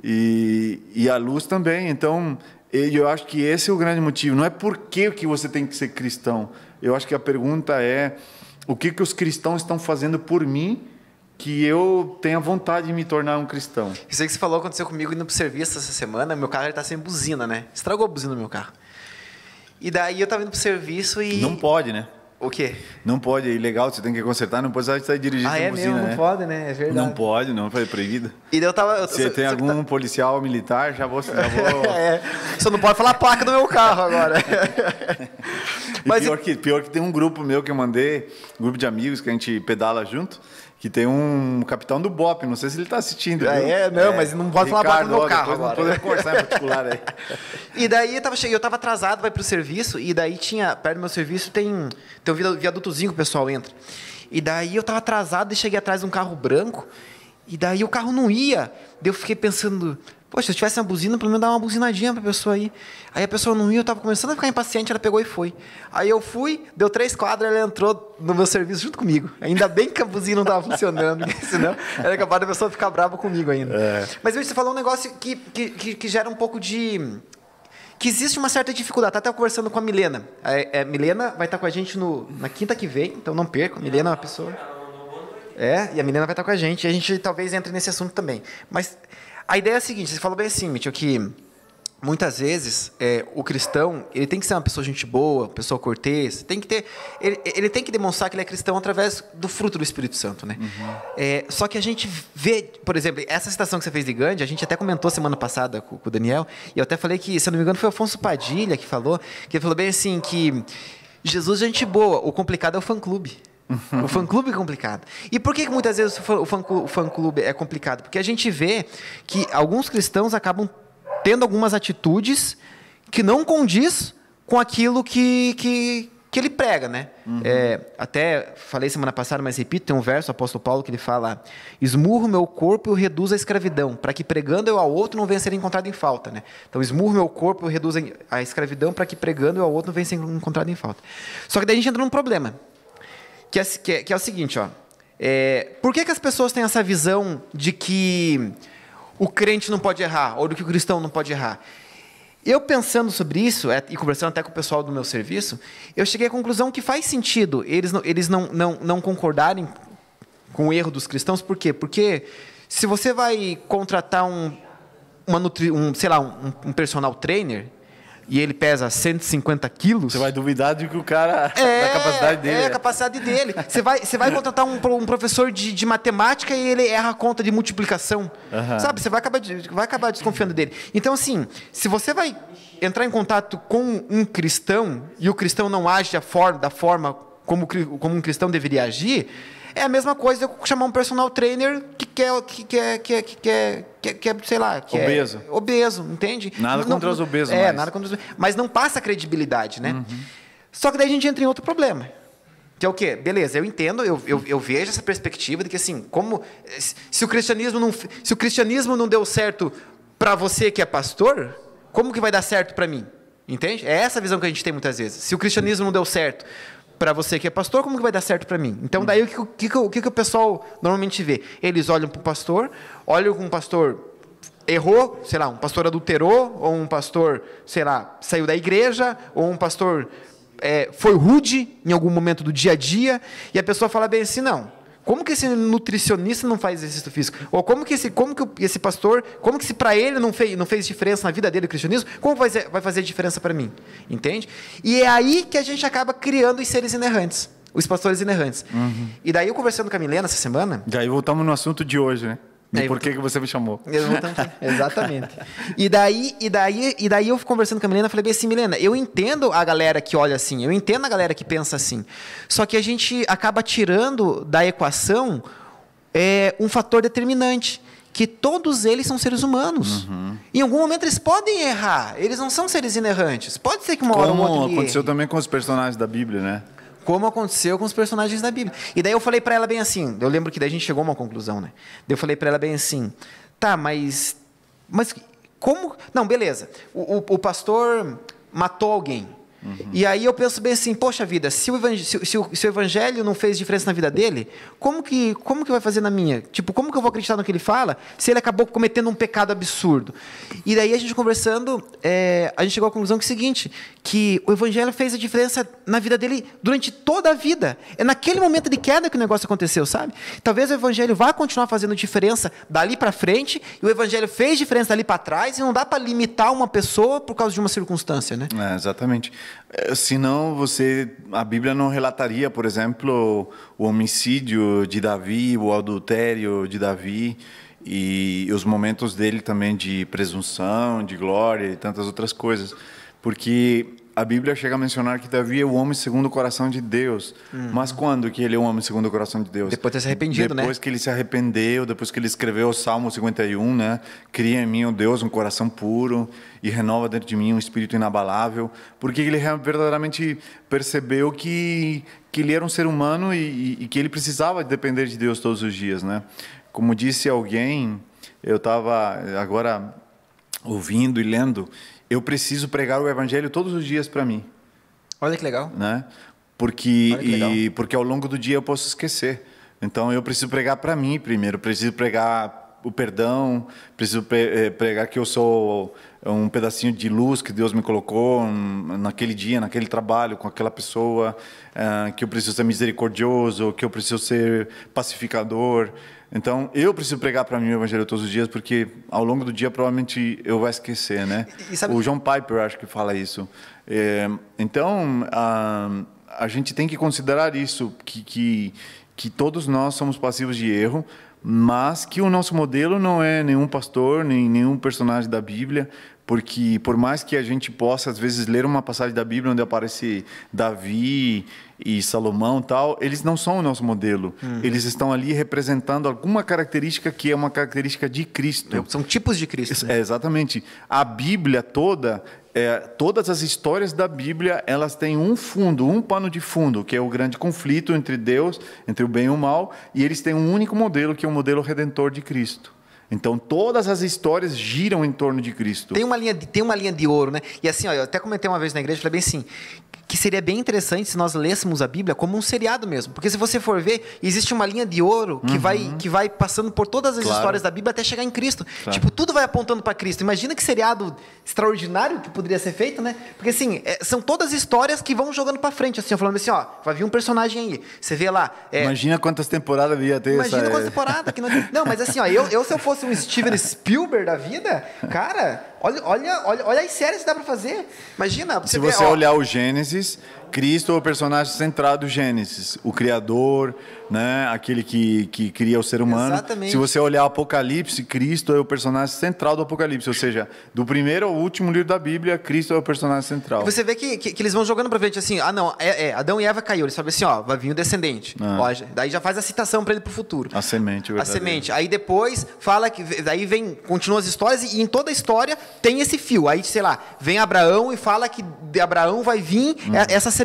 E, e a luz também. Então, eu acho que esse é o grande motivo. Não é por que, que você tem que ser cristão. Eu acho que a pergunta é o que, que os cristãos estão fazendo por mim que eu tenha vontade de me tornar um cristão. Isso aí que você falou aconteceu comigo indo para o serviço essa semana. Meu carro está sem buzina, né? Estragou a buzina do meu carro. E daí eu estava indo para o serviço e... Não pode, né? O quê? Não pode, é ilegal, você tem que consertar, não pode sair dirigindo ah, é buzina, mesmo, né? não pode, né? É verdade. Não pode, não, foi proibido. E daí eu tava... Eu, Se tem algum tá... policial militar, já vou... Já vou... é, só não pode falar a placa do meu carro agora. Mas pior, que, pior que tem um grupo meu que eu mandei, um grupo de amigos que a gente pedala junto, que tem um capitão do BOP, não sei se ele está assistindo. Ah, é, não, é, mas não pode falar Ricardo, do meu carro agora. Não conversar em particular aí. e daí eu tava eu tava atrasado, vai pro serviço, e daí tinha, perto do meu serviço tem, tem um viadutozinho que o pessoal entra. E daí eu tava atrasado e cheguei atrás de um carro branco, e daí o carro não ia. Daí eu fiquei pensando, Poxa, se eu tivesse uma buzina, pelo menos dar uma buzinadinha para a pessoa aí. Aí a pessoa não ia, eu estava começando a ficar impaciente, ela pegou e foi. Aí eu fui, deu três quadras, ela entrou no meu serviço junto comigo. Ainda bem que a buzina não estava funcionando, senão era capaz da pessoa ficar brava comigo ainda. É. Mas você falou um negócio que, que, que, que gera um pouco de que existe uma certa dificuldade. Tá até conversando com a Milena. É, é, Milena vai estar com a gente no, na quinta que vem, então não perca. Milena é uma pessoa. É, e a Milena vai estar com a gente. E a gente talvez entre nesse assunto também. Mas a ideia é a seguinte, você falou bem assim, Mitchell, que muitas vezes é, o cristão ele tem que ser uma pessoa gente boa, pessoa cortês, tem que ter, ele, ele, tem que demonstrar que ele é cristão através do fruto do Espírito Santo, né? Uhum. É, só que a gente vê, por exemplo, essa citação que você fez de Gandhi, a gente até comentou semana passada com, com o Daniel, e eu até falei que, se eu não me engano, foi o Afonso Padilha que falou, que ele falou bem assim que Jesus é gente boa, o complicado é o fã-clube. O fã-clube é complicado. E por que, que muitas vezes o fã-clube é complicado? Porque a gente vê que alguns cristãos acabam tendo algumas atitudes que não condiz com aquilo que, que, que ele prega, né? Uhum. É, até falei semana passada, mas repito, tem um verso do apóstolo Paulo que ele fala: esmurro meu corpo e o reduzo à escravidão, para que pregando eu ao outro não venha ser encontrado em falta, né? Então, esmurro meu corpo e reduzo a escravidão, para que pregando eu ao outro não venha ser encontrado em falta. Só que daí a gente entra num problema que é, que é, que é o seguinte, ó. É, por que, que as pessoas têm essa visão de que o crente não pode errar, ou de que o cristão não pode errar? Eu pensando sobre isso, é, e conversando até com o pessoal do meu serviço, eu cheguei à conclusão que faz sentido eles não, eles não, não, não concordarem com o erro dos cristãos, por quê? Porque Se você vai contratar um, uma nutri, um, sei lá, um, um personal trainer e ele pesa 150 quilos. Você vai duvidar de que o cara. É, da capacidade dele. É, a capacidade dele. Você vai, você vai contratar um, um professor de, de matemática e ele erra a conta de multiplicação. Aham. Sabe? Você vai acabar, vai acabar desconfiando dele. Então, assim, se você vai entrar em contato com um cristão e o cristão não age da forma, da forma como, como um cristão deveria agir, é a mesma coisa que chamar um personal trainer que quer, que quer, que quer, que quer, que quer, que é, sei lá, que Obeso. é obeso, entende? Nada contra os obesos, É, mas- Uhum. nada contra os Mas não passa credibilidade, né? Só que daí a gente entra em outro problema. Que é o quê? Beleza, eu entendo, eu, eu, eu vejo essa perspectiva de que assim, como se se o cristianismo não, se o cristianismo não deu certo para você que é pastor, como que vai dar certo para mim? Entende? É essa a visão que a gente tem muitas vezes. Se o cristianismo não deu certo para você que é pastor, como que vai dar certo para mim? Então daí o que, o que, o que o pessoal normalmente vê? Eles olham para o pastor, olham com o pastor errou, sei lá, um pastor adulterou, ou um pastor, sei lá, saiu da igreja, ou um pastor é, foi rude em algum momento do dia a dia, e a pessoa fala bem assim, não. Como que esse nutricionista não faz exercício físico? Ou como que esse, como que esse pastor, como que se para ele não fez, não fez diferença na vida dele o cristianismo, como vai, vai fazer diferença para mim? Entende? E é aí que a gente acaba criando os seres inerrantes, os pastores inerrantes. E daí eu conversando com a Milena essa semana, E aí voltamos no assunto de hoje, né? E Aí por que, que você me chamou? Exatamente. E daí, e daí, e daí eu conversando com a Milena, falei bem assim, Milena, eu entendo a galera que olha assim, eu entendo a galera que pensa assim. Só que a gente acaba tirando da equação é, um fator determinante. Que todos eles são seres humanos. Em algum momento eles podem errar. Eles não são seres inerrantes. Pode ser que uma hora ou Como outra ele aconteceu erre. também com os personagens da Bíblia, né? Como aconteceu com os personagens da Bíblia. E daí eu falei pra ela bem assim, eu lembro que daí a gente chegou a uma conclusão, né? Daí eu falei pra ela bem assim, tá, mas mas como, não, beleza. O, o, o pastor matou alguém. E aí eu penso bem assim, poxa vida, se o, evang- se, o- se o, se o evangelho não fez diferença na vida dele, como que, como que vai fazer na minha? Tipo, como que eu vou acreditar no que ele fala se ele acabou cometendo um pecado absurdo? E daí a gente conversando, é, a gente chegou à conclusão que é o seguinte, que o evangelho fez a diferença na vida dele durante toda a vida. É naquele momento de queda que o negócio aconteceu, sabe? Talvez o evangelho vá continuar fazendo diferença dali para frente, e o evangelho fez diferença dali para trás, e não dá para limitar uma pessoa por causa de uma circunstância, né? É, exatamente. É, Senão você, a Bíblia não relataria, por exemplo, o homicídio de Davi, o adultério de Davi e os momentos dele também de presunção, de glória e tantas outras coisas, porque a Bíblia chega a mencionar que Davi é o homem segundo o coração de Deus. Mas quando que ele é o homem segundo o coração de Deus? Depois de ter se arrependido, né? Depois que ele se arrependeu, depois que ele escreveu o Salmo 51, né? Cria em mim, ó Deus, um coração puro e renova dentro de mim um espírito inabalável, porque ele verdadeiramente percebeu que que ele era um ser humano e, e- e que ele precisava depender de Deus todos os dias, né? Como disse alguém, eu estava agora ouvindo e lendo, eu preciso pregar o evangelho todos os dias para mim Olha que legal. né? Porque e porque ao longo do dia eu posso esquecer. Então eu preciso pregar para mim primeiro, preciso pregar o perdão, preciso pre- eh, pregar que eu sou um pedacinho de luz que Deus me colocou naquele dia, naquele trabalho com aquela pessoa, ah, que eu preciso ser misericordioso, que eu preciso ser pacificador. Então eu preciso pregar para mim o evangelho todos os dias, porque ao longo do dia provavelmente eu vou esquecer, né? E- e sabe- O John Piper acho que fala isso. É, então, a, a gente tem que considerar isso, que, que, que todos nós somos passivos de erro, mas que o nosso modelo não é nenhum pastor, nem nenhum personagem da Bíblia, porque por mais que a gente possa, às vezes, ler uma passagem da Bíblia onde aparece Davi e Salomão e tal, eles não são o nosso modelo. Eles estão ali representando alguma característica que é uma característica de Cristo. São tipos de Cristo. né? É, exatamente. A Bíblia toda, é, todas as histórias da Bíblia, elas têm um fundo, um pano de fundo, que é o grande conflito entre Deus, entre o bem e o mal, e eles têm um único modelo, que é o modelo redentor de Cristo. Então, todas as histórias giram em torno de Cristo. Tem uma linha de, tem uma linha de ouro, né? E assim, ó, eu até comentei uma vez na igreja, falei bem assim, que seria bem interessante se nós lêssemos a Bíblia como um seriado mesmo. Porque se você for ver, existe uma linha de ouro que, vai, que vai passando por todas as Claro. histórias da Bíblia até chegar em Cristo. Claro. Tipo, tudo vai apontando para Cristo. Imagina que seriado extraordinário que poderia ser feito, né? Porque assim, é, são todas histórias que vão jogando para frente, assim, falando assim, ó, vai vir um personagem aí. Você vê lá. é, Imagina quantas temporadas ia ter Imagina essa... quantas temporadas que não... não, mas assim, ó, eu, eu se eu fosse um Steven Spielberg da vida, cara, olha, olha, olha, olha as séries que dá pra fazer. Imagina, Se vê, você ó, olhar o Gênesis, Cristo é o personagem central do Gênesis, o Criador, né? aquele que, que cria o ser humano. Exatamente. Se você olhar o Apocalipse, Cristo é o personagem central do Apocalipse, ou seja, do primeiro ao último livro da Bíblia, Cristo é o personagem central. Você vê que, que, que eles vão jogando pra frente assim, ah não, é, é, Adão e Eva caiu, eles falam assim, ó, vai vir o descendente. Ah. Ó, daí já faz a citação pra ele pro futuro. A semente, A verdadeira. semente. Aí depois fala que. Daí vem. Continua as histórias e em toda a história tem esse fio. Aí, sei lá, vem Abraão e fala que de Abraão vai vir é- essa semente.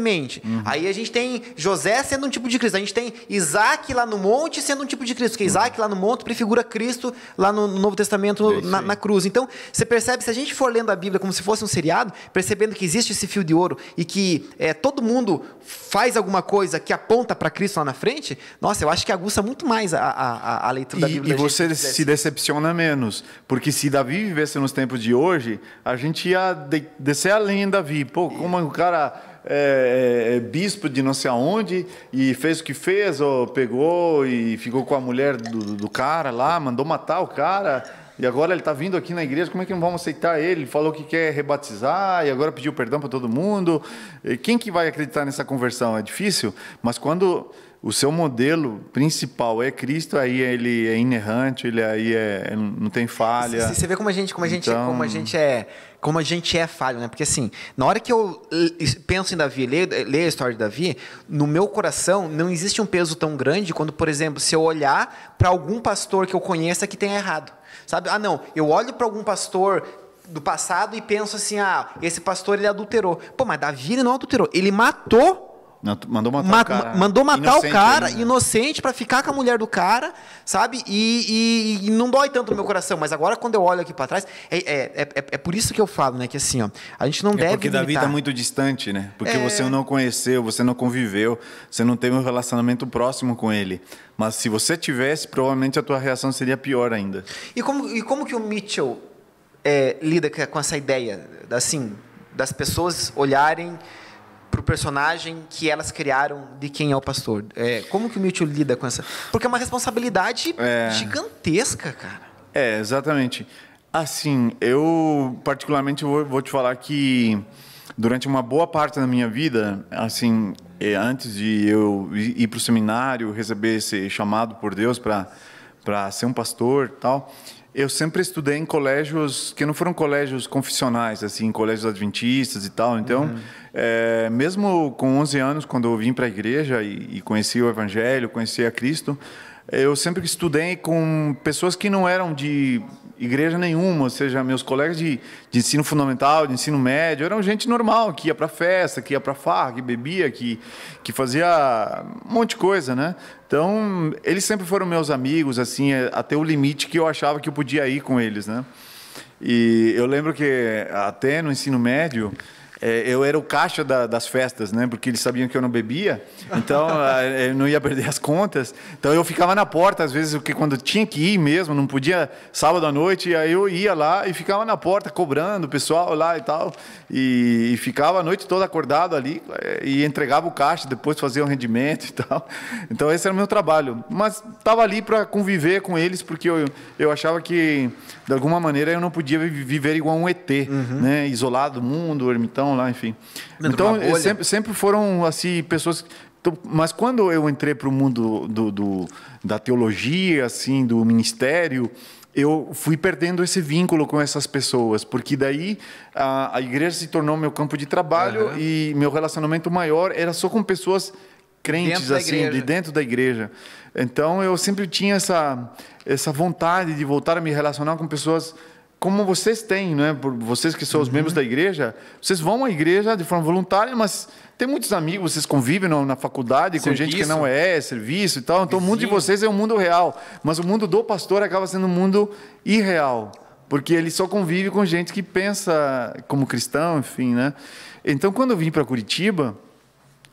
Aí a gente tem José sendo um tipo de Cristo. A gente tem Isaac lá no monte sendo um tipo de Cristo. Porque Isaac lá no monte prefigura Cristo lá no no Novo Testamento É na, na cruz. Então, você percebe, se a gente for lendo a Bíblia como se fosse um seriado, percebendo que existe esse fio de ouro e que é, todo mundo faz alguma coisa que aponta para Cristo lá na frente, nossa, eu acho que aguça muito mais a, a, a- leitura da E, Bíblia. e da você se decepciona menos. Porque se Davi vivesse nos tempos de hoje, a gente ia de- descer além Davi. Pô, como o cara é, é, é bispo de não sei aonde e fez o que fez, ou pegou e ficou com a mulher do, do cara lá, mandou matar o cara. E agora ele está vindo aqui na igreja, como é que não vamos aceitar ele? Ele falou que quer rebatizar e agora pediu perdão para todo mundo. Quem que vai acreditar nessa conversão? É difícil, mas quando o seu modelo principal é Cristo, aí ele é inerrante, ele aí é, não tem falha. Você você vê como a gente, como a gente, Então- como a gente é, como a gente é falho, né? Porque assim, na hora que eu penso em Davi, leio, leio a história de Davi, no meu coração não existe um peso tão grande quando, por exemplo, se eu olhar para algum pastor que eu conheça que tenha errado, sabe? Ah, não, eu olho para algum pastor do passado e penso assim, ah, esse pastor ele adulterou. Pô, mas Davi ele não adulterou, ele matou mandou matar Ma- o cara. mandou matar Inocente o cara, ainda, né? inocente, pra ficar com a mulher do cara, sabe? E, e- e não dói tanto no meu coração. Mas agora, quando eu olho aqui pra trás, é, é, é, é por isso que eu falo, né? Que assim, ó, a gente não É deve. porque Davi limitar. está muito distante, né? Porque É. você não conheceu, você não conviveu, você não teve um relacionamento próximo com ele. Mas se você tivesse, provavelmente a tua reação seria pior ainda. E como, e como que o Mitchell é, lida com com essa ideia, assim, das pessoas olharem pro personagem que elas criaram de quem é o pastor? É, como que o Mitchell lida com essa? Porque é uma responsabilidade É. gigantesca, cara. É, exatamente. Assim, eu particularmente vou, vou te falar que durante uma boa parte da minha vida, assim, eh, antes de eu ir para o seminário, receber esse chamado por Deus para para ser um pastor, e tal, eu sempre estudei em colégios que não foram colégios confissionais, assim, colégios adventistas e tal. Então, eh, mesmo com 11 anos, quando eu vim para a igreja e, e conheci o Evangelho, conheci a Cristo, eu sempre estudei com pessoas que não eram de igreja nenhuma, ou seja, meus colegas de, de ensino fundamental, de ensino médio, eram gente normal, que ia para festa, que ia para farra, que bebia, que, que fazia um monte de coisa, né? Então, eles sempre foram meus amigos, assim, é, até o limite que eu achava que eu podia ir com eles, né? E eu lembro que até no ensino médio, eh, eu era o caixa da- das festas, né? Porque eles sabiam que eu não bebia, então eh, eu não ia perder as contas. Então eu ficava na porta, às vezes, porque quando tinha que ir mesmo, não podia sábado à noite, aí eu ia lá e ficava na porta cobrando o pessoal lá e tal. E, e ficava a noite toda acordado ali eh, e entregava o caixa, depois fazia o rendimento e tal. Então esse era o meu trabalho. Mas estava ali para conviver com eles, porque eu, eu achava que, de alguma maneira, eu não podia vi- viver igual um ET, né? isolado do mundo, ermitão lá, enfim. Dentro de então, sempre, sempre foram assim pessoas. então, Mas quando eu entrei para o mundo do, do- da teologia, assim, do ministério, eu fui perdendo esse vínculo com essas pessoas, porque daí a, a igreja se tornou meu campo de trabalho Aham. e meu relacionamento maior era só com pessoas crentes assim, igreja. de dentro da igreja. Então eu sempre tinha essa essa vontade de voltar a me relacionar com pessoas como vocês têm, né? Por vocês que Uhum. são os membros da igreja, vocês vão à igreja de forma voluntária, mas tem muitos amigos, vocês convivem na, na faculdade com gente que Serviço. não é, serviço e tal. Então o mundo de Vizinho. vocês é um mundo real, mas o mundo do pastor acaba sendo um mundo irreal. porque ele só convive com gente que pensa como cristão, enfim, né? Então, quando eu vim para Curitiba,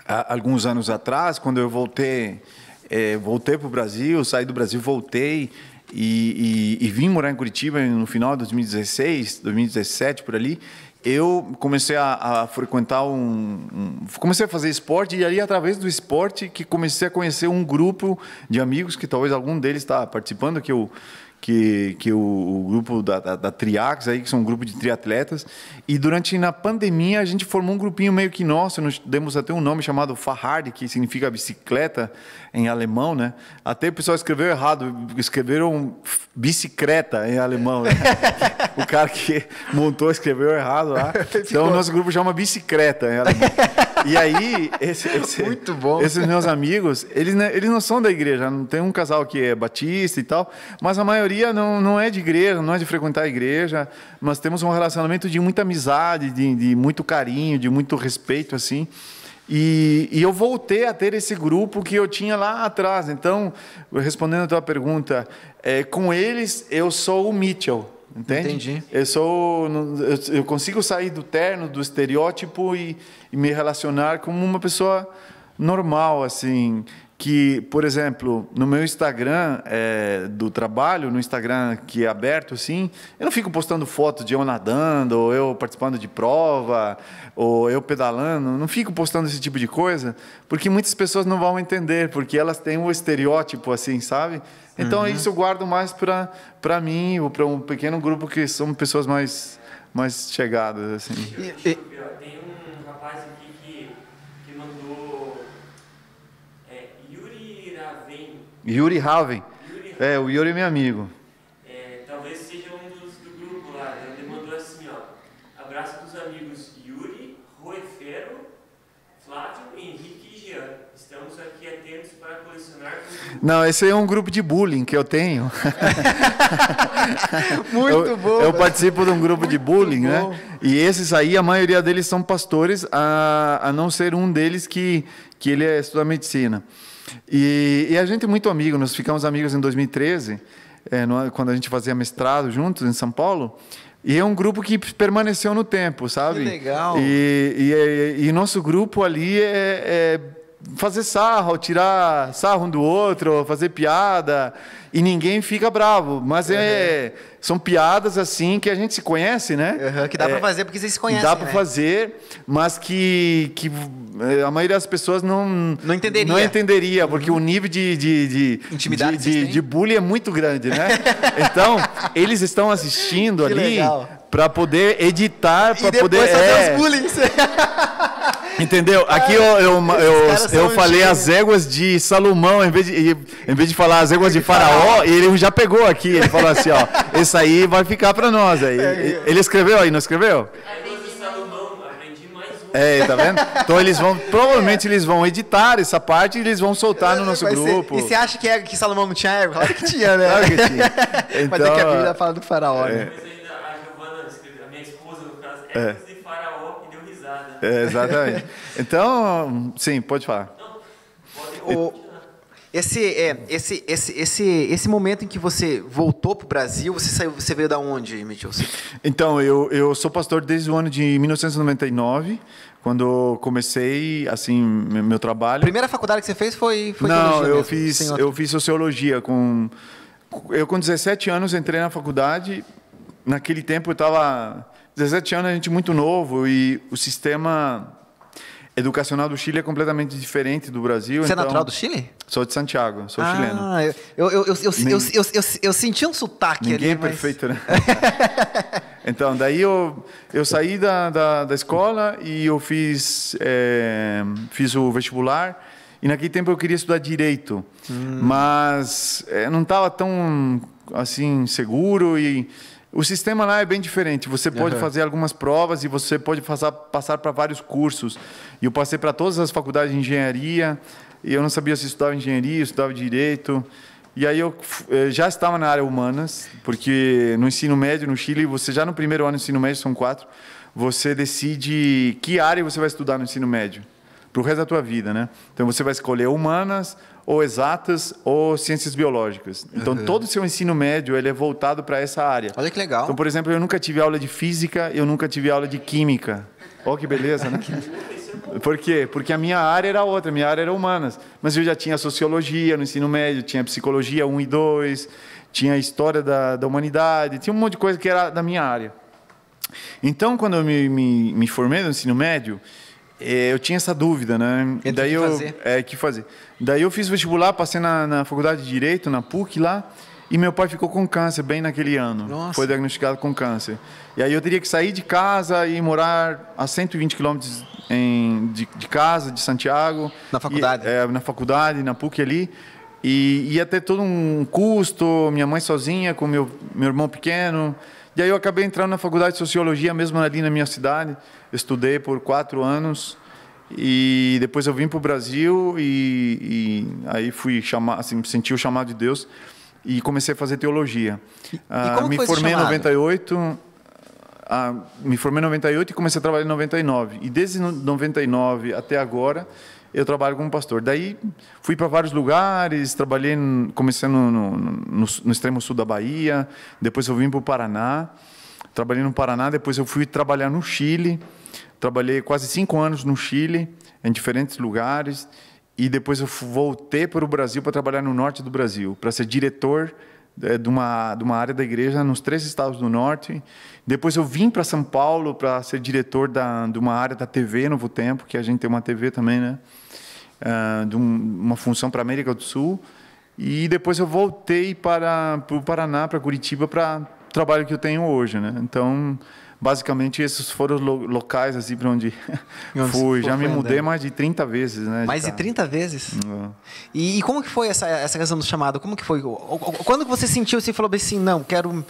há alguns anos atrás, quando eu voltei, é, voltei para o Brasil, saí do Brasil, voltei e, e, e vim morar em Curitiba no final de 2016, 2017 por ali eu comecei a, a frequentar um, um, comecei a fazer esporte e aí através do esporte que comecei a conhecer um grupo de amigos que talvez algum deles está participando que eu que, que o, o grupo da, da, da, Triax, aí, que são um grupo de triatletas. E durante na pandemia a gente formou um grupinho meio que nosso, nós demos até um nome chamado Fahrrad, que significa bicicleta em alemão, né? Até o pessoal escreveu errado, escreveram bicicleta em alemão. Né? o cara que montou escreveu errado lá. Então o nosso grupo chama bicicleta em alemão. E aí, esse, esse, Muito bom. esses meus amigos, eles, eles não são da igreja, não tem um casal que é batista e tal, mas a maioria não, não é de igreja, não é de frequentar a igreja. Nós temos um relacionamento de muita amizade, de, de muito carinho, de muito respeito, assim. E, e, eu voltei a ter esse grupo que eu tinha lá atrás. Então, respondendo a tua pergunta, é, com eles eu sou o Mitchell. Entende? Entendi. Eu sou, eu consigo sair do terno, do estereótipo e, e me relacionar como uma pessoa normal, assim que, por exemplo, no meu Instagram é, do trabalho, no Instagram que é aberto assim, eu não fico postando fotos de eu nadando, ou eu participando de prova, ou eu pedalando, não fico postando esse tipo de coisa, porque muitas pessoas não vão entender, porque elas têm um estereótipo assim, sabe? Então uhum. isso eu guardo mais para para mim ou para um pequeno grupo que são pessoas mais mais chegadas assim. E, e... Tem um rapaz aqui que, que mandou é, Yuri Raven. Yuri Raven. É, o Yuri é meu amigo. É, talvez seja um dos do grupo lá. Ele mandou assim, ó. Abraço dos amigos Yuri, Roefero, Flávio, Henrique e Jean. Estamos aqui atentos para colecionar. Não, esse é um grupo de bullying que eu tenho. Muito eu, bom. Eu participo de um grupo de bullying, né? bom. né? E esses aí, a maioria deles são pastores, a, a não ser um deles que, que ele é estuda medicina. E, e a gente é muito amigo, nós ficamos amigos em 2013, é, no, quando a gente fazia mestrado juntos em São Paulo. E é um grupo que permaneceu no tempo, sabe? Que legal. E, e, e nosso grupo ali é, é fazer sarro, tirar sarro um do outro, fazer piada, e ninguém fica bravo. Mas é, são piadas assim que a gente se conhece, né? Uhum, que dá é, para fazer porque vocês se conhecem. Dá para né? fazer, mas que, que é, a maioria das pessoas não, não entenderia. Não entenderia, porque uhum. o nível de, de, de, Intimidade de, de, de bullying é muito grande, né? então, eles estão assistindo que ali para poder editar, para poder. fazer é, os bullying. Entendeu? Aqui eu, eu, eu, eu falei as éguas de Salomão, em vez de, em vez de falar as éguas de Faraó, ele já pegou aqui. Ele falou assim: ó, esse aí vai ficar para nós. Aí. Ele escreveu aí, não escreveu? É, tá vendo? Então eles vão, provavelmente eles vão editar essa parte e eles vão soltar no nosso grupo. Ser. E você acha que, é, que Salomão não tinha ego? Claro que tinha, né? Claro que tinha. Então, Mas é que a Bíblia fala do faraó, é. né? A minha esposa, no caso, é, é. de faraó e deu risada. É, exatamente. Então, sim, pode falar. Pode, o, esse, é, esse, esse, esse, esse momento em que você voltou para o Brasil, você saiu, você veio da onde, Mitchell? Então, eu, eu sou pastor desde o ano de 1999, quando comecei assim meu trabalho. A primeira faculdade que você fez foi, foi Não, eu mesmo, fiz eu fiz sociologia com eu com 17 anos entrei na faculdade. Naquele tempo eu estava 17 anos, a gente muito novo e o sistema educacional do Chile é completamente diferente do Brasil. Você então... é natural do Chile? Sou de Santiago, sou ah, chileno. Eu, eu, eu, eu, Nem... eu, eu, eu, eu, senti um sotaque Ninguém ali. é perfeito, né? então, daí eu, eu saí da, da, da escola e eu fiz, é, fiz o vestibular. E naquele tempo eu queria estudar direito, hum. mas é, não estava tão assim seguro e o sistema lá é bem diferente. Você pode uhum. fazer algumas provas e você pode passar, passar para vários cursos. E eu passei para todas as faculdades de engenharia. E eu não sabia se estudava engenharia, estudava direito. E aí eu eh, já estava na área humanas, porque no ensino médio no Chile, você já no primeiro ano do ensino médio, são quatro, você decide que área você vai estudar no ensino médio. para o resto da tua vida, né? Então você vai escolher humanas ou exatas ou ciências biológicas. Então Uhum. todo o seu ensino médio ele é voltado para essa área. Olha que legal. Então, por exemplo, eu nunca tive aula de física, eu nunca tive aula de química. Olha que beleza, né? Por quê? Porque a minha área era outra, a minha área era humanas. Mas eu já tinha sociologia no ensino médio, tinha psicologia 1 e 2, tinha história da, da humanidade, tinha um monte de coisa que era da minha área. Então, quando eu me, me, me formei no ensino médio, eu tinha essa dúvida, né? Entre Daí que eu, fazer. É, que fazer. Daí eu fiz vestibular, passei na, na faculdade de Direito, na PUC lá, e meu pai ficou com câncer bem naquele ano. Nossa. Foi diagnosticado com câncer. E aí eu teria que sair de casa e morar a 120 quilômetros de, de casa, de Santiago. Na faculdade. E, é, na faculdade, na PUC ali. E ia ter todo um custo, minha mãe sozinha, com meu, meu irmão pequeno. E aí eu acabei entrando na faculdade de Sociologia, mesmo ali na minha cidade. Estudei por quatro anos. E depois eu vim para o Brasil e, e aí fui chamar, assim, senti o chamado de Deus e comecei a fazer teologia. Ah, como me formei em chamado? 98, ah, me formei em 98 e comecei a trabalhar em 99. E desde no- 99 até agora eu trabalho como pastor. Daí fui para vários lugares, trabalhei, comecei no, no, no, no extremo sul da Bahia, depois eu vim para o Paraná, trabalhei no Paraná, depois eu fui trabalhar no Chile, trabalhei quase cinco anos no Chile, em diferentes lugares, e depois eu voltei para o Brasil para trabalhar no norte do Brasil, para ser diretor eh, de uma, de uma área da igreja nos três estados do norte. Depois eu vim para São Paulo para ser diretor da, de uma área da TV Novo Tempo, que a gente tem uma TV também, né? Ah, de um- uma função para a América do Sul. E depois eu voltei para, para o Paraná, para Curitiba, para o trabalho que eu tenho hoje, né? Então, basicamente, esses foram os lo- locais assim, para onde, onde fui. Já me mudei mais de 30 vezes, né? Mais de casa. 30 vezes? Ah. E, e como que foi essa, essa questão do chamado? Como que foi? Quando que você sentiu, você falou assim, não, quero,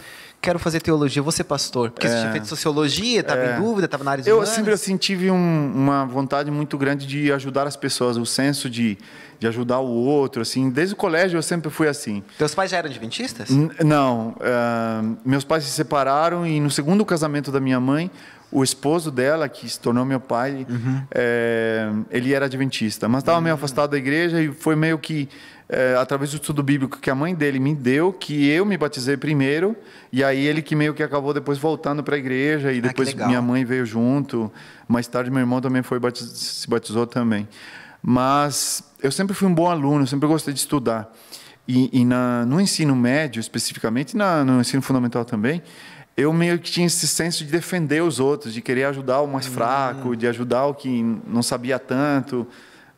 quero fazer teologia, vou ser pastor? Porque você tinha feito sociologia, estava em dúvida, estava na área de É. Eu humanas. sempre assim, tive um- uma vontade muito grande de ajudar as pessoas, o senso de, de ajudar o outro, assim. Desde o colégio eu sempre fui assim. Teus pais já eram adventistas? N- Não, ah, meus pais se separaram e no segundo casamento da minha mãe, o esposo dela, que se tornou meu pai, eh, ele era adventista, mas estava meio afastado da igreja e foi meio que eh, através do estudo bíblico que a mãe dele me deu, que eu me batizei primeiro e aí ele que meio que acabou depois voltando para a igreja e que depois minha mãe veio junto. Mais tarde meu irmão também foi batiz- se batizou também. Mas eu sempre fui um bom aluno, sempre gostei de estudar. E, e na, no ensino médio, especificamente, na, no ensino fundamental também, eu meio que tinha esse senso de defender os outros, de querer ajudar o mais fraco, de ajudar o que não sabia tanto,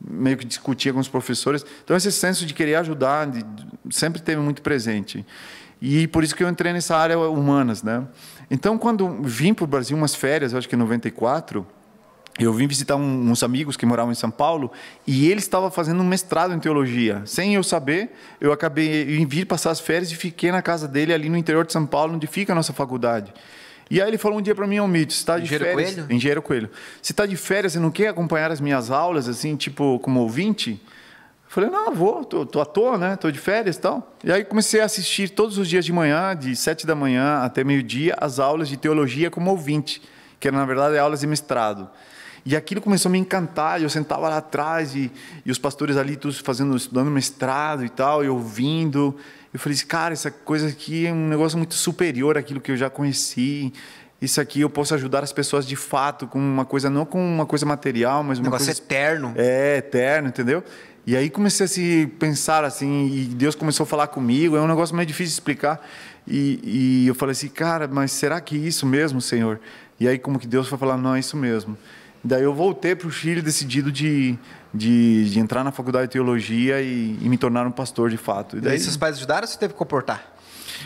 meio que discutia com os professores. Então, esse senso de querer ajudar de- sempre teve muito presente. E por isso que eu entrei nessa área humanas, né? Então, quando vim para o Brasil umas férias, acho que em 94, eu vim visitar um- uns amigos que moravam em São Paulo e eles estavam fazendo um mestrado em teologia. Sem eu saber, eu acabei em vir passar as férias e fiquei na casa dele ali no interior de São Paulo, onde fica a nossa faculdade. E aí ele falou um dia para mim, Almito, você está de Engenheiro férias... Coelho? Engenheiro Coelho. Você está de férias, você não quer acompanhar as minhas aulas, assim, tipo, como ouvinte? Eu falei, não, vou, tô, tô à toa, né? Tô de férias e tal. E aí comecei a assistir todos os dias de manhã, de sete da manhã até meio-dia, as aulas de teologia como ouvinte, que eram, na verdade, aulas de mestrado. E aquilo começou a me encantar, eu sentava lá atrás e, e os pastores ali todos fazendo, estudando mestrado e tal, e ouvindo. Eu falei assim, cara, essa coisa aqui é um negócio muito superior àquilo que eu já conheci. Isso aqui eu posso ajudar as pessoas de fato, com uma coisa, não com uma coisa material, mas Um uma negócio coisa eterno. é, eterno, entendeu? E aí comecei a se pensar assim, e Deus começou a falar comigo, é um negócio meio difícil de explicar. E, e eu falei assim, cara, mas será que é isso mesmo, Senhor? E aí como que Deus foi falar, não, é isso mesmo. Daí eu voltei para o Chile decidido de, de, de entrar na faculdade de teologia e, e me tornar um pastor de fato. E Daí daí, seus pais ajudaram ou você teve que comportar?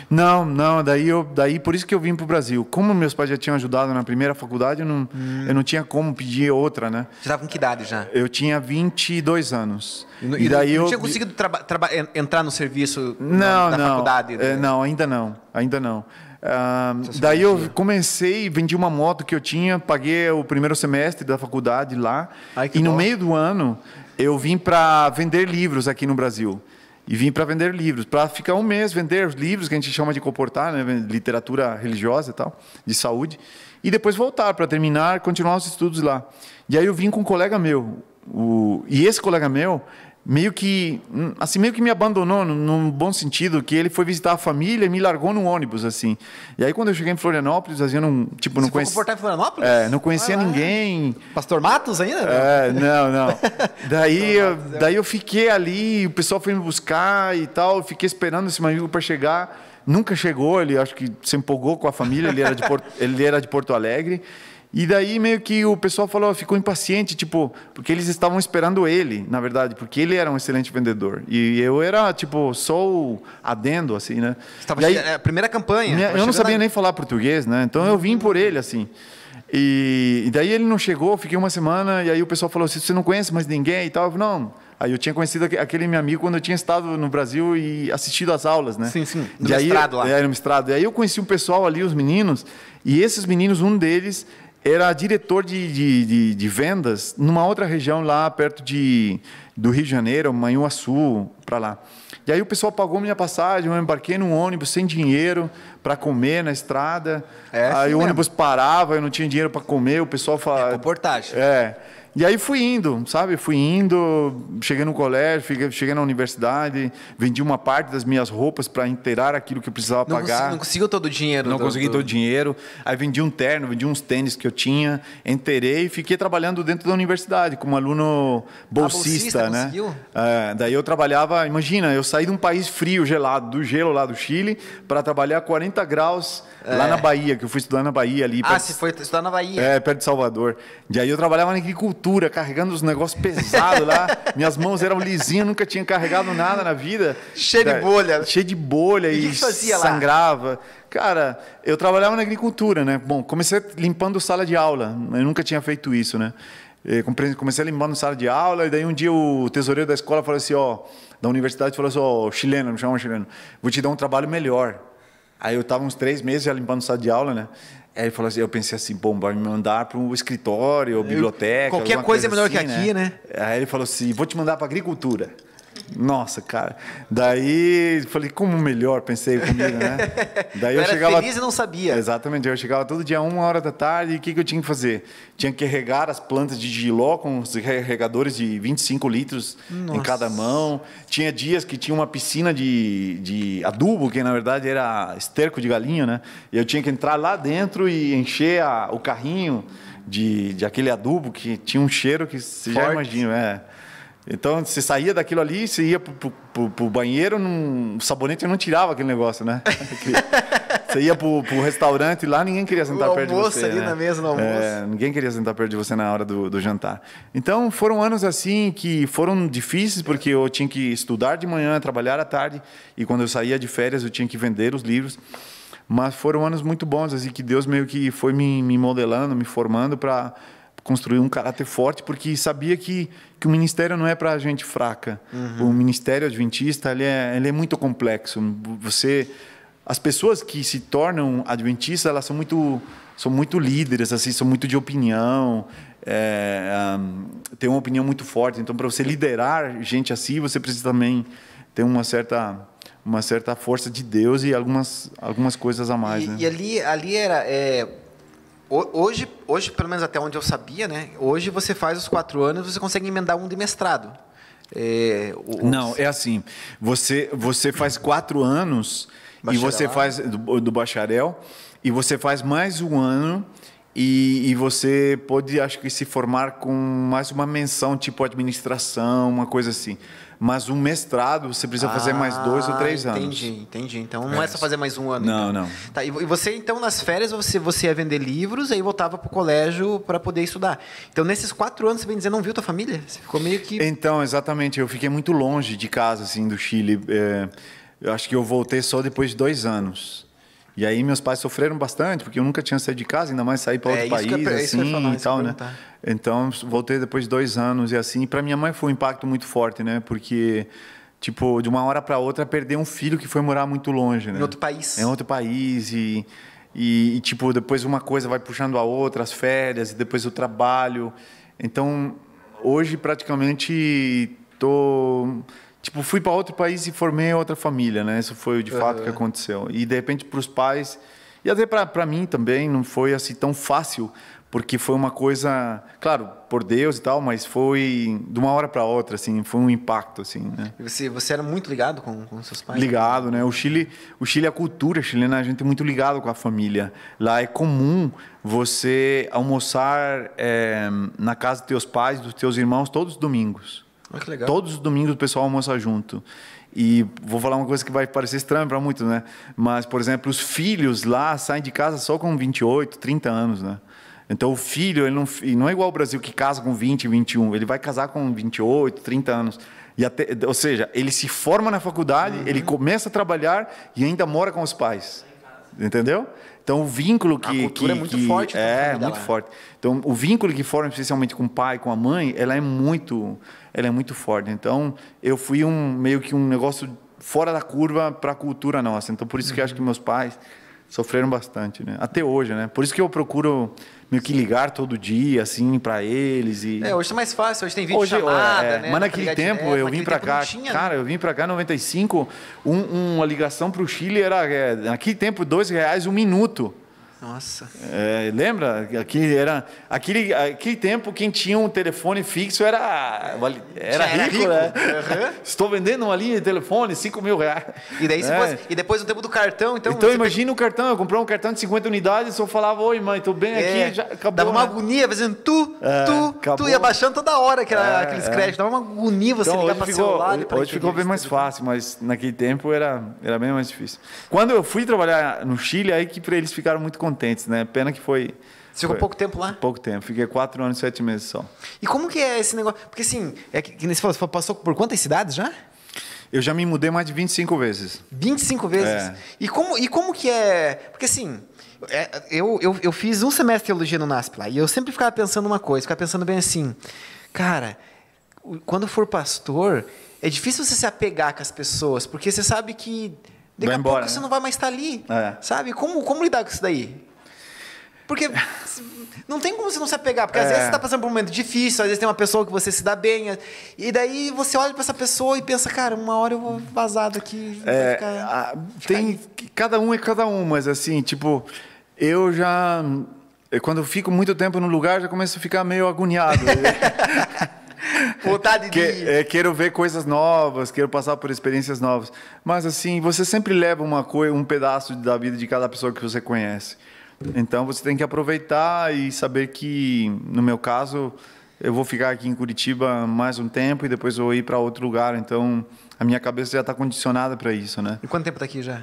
não, não, daí, eu, daí por isso que eu vim para o Brasil. Como meus pais já tinham ajudado na primeira faculdade, eu não, Hum. eu não tinha como pedir outra, né? Você estava com que idade já? Eu tinha 22 anos. E, E e daí não eu tinha conseguido entrar no serviço não, da não, faculdade? É, né? não, ainda não, ainda não. Ah, daí eu comecei, vendi uma moto que eu tinha, paguei o primeiro semestre da faculdade lá. Ai, e no bom. meio do ano eu vim para vender livros aqui no Brasil. E vim para vender livros, para ficar um mês vender os livros que a gente chama de comportar, né, literatura religiosa e tal, de saúde, e depois voltar para terminar, continuar os estudos lá. E aí eu vim com um colega meu, o, e esse colega meu meio que hum, assim meio que me abandonou num, num bom sentido que ele foi visitar a família e me largou no ônibus assim e aí quando eu cheguei em Florianópolis assim, eu não tipo não conhecia em Florianópolis? é, não conhecia lá. ninguém Pastor Matos ainda? é, não, não. Daí, eu, daí eu fiquei ali, o pessoal foi me buscar e tal. Eu fiquei esperando esse meu amigo para chegar. Nunca chegou, ele acho que se empolgou com a família, ele era de Porto, ele era de Porto Alegre. E daí meio que o pessoal falou, ficou impaciente, tipo, porque eles estavam esperando ele, na verdade, porque ele era um excelente vendedor. E eu era, tipo, só o adendo, assim, né? Você tava E aí- che- é, a primeira campanha. minha- eu não sabia a- nem falar português, né? Então eu vim por ele, assim. E, e daí ele não chegou, fiquei uma semana, e aí o pessoal falou assim: você não conhece mais ninguém e tal? Eu falei, não. Aí eu tinha conhecido aque- aquele meu amigo quando eu tinha estado no Brasil e assistido às aulas, né? Sim, sim. No E aí, mestrado lá. É, no mestrado. E aí eu conheci um pessoal ali, os meninos, e esses meninos, um deles era diretor de, de, de, de vendas numa outra região lá perto de, do Rio de Janeiro, Manhuaçu, para lá. E aí o pessoal pagou minha passagem, eu embarquei num ônibus sem dinheiro para comer na estrada. É assim aí o mesmo. ônibus parava, eu não tinha dinheiro para comer, o pessoal falava. Reportagem. É. E aí fui indo, sabe? Fui indo, cheguei no colégio, cheguei na universidade, vendi uma parte das minhas roupas para inteirar aquilo que eu precisava Não, pagar. consegui- não conseguiu todo o dinheiro. Não consegui do- todo o dinheiro. Aí vendi um terno, vendi uns tênis que eu tinha, enterei e fiquei trabalhando dentro da universidade como aluno bolsista, bolsista, né? conseguiu? É, daí eu trabalhava, imagina, eu saí de um país frio, gelado, do gelo lá do Chile, para trabalhar 40 graus lá na Bahia, que eu fui estudar na Bahia ali. É. Ah, perto- você foi estudar na Bahia. é, perto de Salvador. E aí eu trabalhava na agricultura, carregando os negócios pesados lá. Minhas mãos eram lisinhas, nunca tinha carregado nada na vida. Cheio de Da- bolha. Cheio de bolha E e, fazia lá? sangrava. Cara, eu trabalhava na agricultura, né? Bom, comecei limpando sala de aula. Eu nunca tinha feito isso, né? Eh, Comecei limpando sala de aula e daí um dia o tesoureiro da escola falou assim, ó, da universidade falou assim, ó, chileno, me chama chileno, vou te dar um trabalho melhor. Aí eu estava uns três meses já limpando sala de aula, né? Aí ele falou assim, eu pensei assim, bom, vai me mandar para um escritório, biblioteca. qualquer alguma coisa é melhor que assim, aqui, né? Aí ele falou assim, vou te mandar para agricultura. Nossa, cara. Daí falei, como melhor, pensei comigo, né? Daí Eu eu era chegava. feliz e não sabia. Exatamente, eu chegava todo dia uma hora da tarde e o que, que eu tinha que fazer? Tinha que regar as plantas de giló com os re- regadores de 25 litros em cada mão. Tinha dias que tinha uma piscina de, de adubo, que na verdade era esterco de galinha, né? E eu tinha que entrar lá dentro e encher a- o carrinho de, de aquele adubo que tinha um cheiro que você já Forte. imagina, é. Então, você saía daquilo ali, você ia pro, pro, pro- banheiro, o sabonete não tirava aquele negócio, né? Você ia pro, pro restaurante lá, ninguém queria sentar O perto de você. ali né? na mesa, no almoço. É, ninguém queria sentar perto de você na hora do, do jantar. Então, foram anos assim que foram difíceis, porque eu tinha que estudar de manhã, trabalhar à tarde, e quando eu saía de férias, eu tinha que vender os livros. Mas foram anos muito bons, assim, que Deus meio que foi me, me modelando, me formando para construir um caráter forte, porque sabia que, que o ministério não é para gente fraca. Uhum. O ministério adventista ele é, ele é muito complexo. Você, as pessoas que se tornam adventistas, elas são muito são muito líderes, assim, são muito de opinião, é, um, tem uma opinião muito forte. Então, para você liderar gente assim, você precisa também ter uma certa uma certa força de Deus e algumas algumas coisas a mais, E, né? e ali, ali era. é, hoje, hoje, pelo menos até onde eu sabia, né? Hoje você faz os quatro anos, você consegue emendar um de mestrado. É, Não, é assim. Você, você faz quatro anos e você faz do, do bacharel e você faz mais um ano e, e você pode, acho que, se formar com mais uma menção, tipo administração, uma coisa assim. Mas um mestrado você precisa fazer mais dois ou Ah, três anos. Entendi, entendi. Então não é só fazer mais um ano. Não, então. não. Tá, e vo- e você, então, nas férias, você, você ia vender livros, aí voltava para o colégio para poder estudar. Então, nesses quatro anos, você vem dizer, não viu tua família? Você ficou meio que. Então, exatamente. Eu fiquei muito longe de casa, assim, do Chile. É, eu acho que eu voltei só depois de dois anos. E aí meus pais sofreram bastante, porque eu nunca tinha saído de casa, ainda mais sair para É, outro eu país, eu assim, falar, e tal, né? Então, voltei depois de dois anos e assim. Para minha mãe foi um impacto muito forte, né? Porque, tipo, de uma hora para outra, perder um filho que foi morar muito longe, né? Em outro país. Em outro país e, e, e, tipo, depois uma coisa vai puxando a outra, as férias e depois o trabalho. Então, hoje praticamente tô tipo fui para outro país e formei outra família, né? Isso foi de fato que aconteceu. E de repente para os pais e até para mim também não foi assim tão fácil porque foi uma coisa, claro, por Deus e tal, mas foi de uma hora para outra, assim, foi um impacto, assim, né? E você, você era muito ligado com, com seus pais? Ligado, né? O Chile, o Chile, a cultura chilena, a gente é muito ligado com a família. Lá é comum você almoçar é, na casa dos teus pais, dos teus irmãos, todos os domingos. Legal. Todos os domingos o pessoal almoça junto. E vou falar uma coisa que vai parecer estranha para muitos, né? Mas, por exemplo, os filhos lá saem de casa só com 28, 30 anos, né? Então o filho, ele não, ele não é igual ao Brasil que casa com 20, 21, ele vai casar com 28, 30 anos. E até, ou seja, ele se forma na faculdade, uhum. ele começa a trabalhar e ainda mora com os pais. Entendeu? Então o vínculo que a cultura que, é muito que, forte, é muito lá. forte. Então o vínculo que forma especialmente com o pai, com a mãe, ela é muito, ela é muito forte. Então eu fui um meio que um negócio fora da curva para a cultura nossa. Então por isso uhum. que eu acho que meus pais sofreram bastante, né? Até hoje, né? Por isso que eu procuro meio que ligar todo dia, assim, para eles e... É, hoje é mais fácil, hoje tem vídeo hoje, chamada, é, né? Mas naquele tempo, direto, eu vim para cá, tinha, cara, né? eu vim para cá em 95, um, uma ligação para o Chile era, é, naquele tempo, dois reais um minuto. Nossa. É, lembra? Aqui era, aquele, aquele tempo, quem tinha um telefone fixo era, era, rico, rico, né? Uhum. Estou vendendo uma linha de telefone, 5 mil reais. E, daí é. e depois o tempo do cartão, então. Então imagina o cartão, eu comprei um cartão de 50 unidades, só falava, oi mãe, estou bem é. aqui, já acabou. Dava uma né? agonia, fazendo tu, é, tu, acabou. tu, ia baixando toda hora que era é, aqueles é. créditos, dava uma agonia você então, ligar para celular. Hoje, hoje ficou bem mais fácil, mas naquele tempo era, era bem mais difícil. Quando eu fui trabalhar no Chile, aí que para eles ficaram muito contentes, né? Pena que foi. Você ficou pouco tempo lá? Pouco tempo, fiquei quatro anos e sete meses só. E como que é esse negócio? Porque assim, é que, que você falou, passou por quantas cidades já? Eu já me mudei mais de 25 vezes. 25 vezes? É. E, como, e como que é. Porque assim, é, eu, eu, eu fiz um semestre de teologia no NASP lá, e eu sempre ficava pensando uma coisa, ficava pensando bem assim, cara, quando for pastor, é difícil você se apegar com as pessoas, porque você sabe que daqui vai a embora, pouco né? você não vai mais estar ali. É. Sabe? Como, como lidar com isso daí? Porque não tem como você não se apegar, porque é. às vezes você está passando por um momento difícil, às vezes tem uma pessoa que você se dá bem, e daí você olha para essa pessoa e pensa, cara, uma hora eu vou vazar daqui. É, ficar, a, tem, cada um é cada um, mas assim, tipo, eu já. Quando eu fico muito tempo no lugar, já começo a ficar meio agoniado. Vontade de. Que, é, quero ver coisas novas, quero passar por experiências novas. Mas assim, você sempre leva uma coisa, um pedaço da vida de cada pessoa que você conhece. Então você tem que aproveitar e saber que, no meu caso, eu vou ficar aqui em Curitiba mais um tempo e depois vou ir para outro lugar. Então a minha cabeça já está condicionada para isso, né? E quanto tempo está aqui já?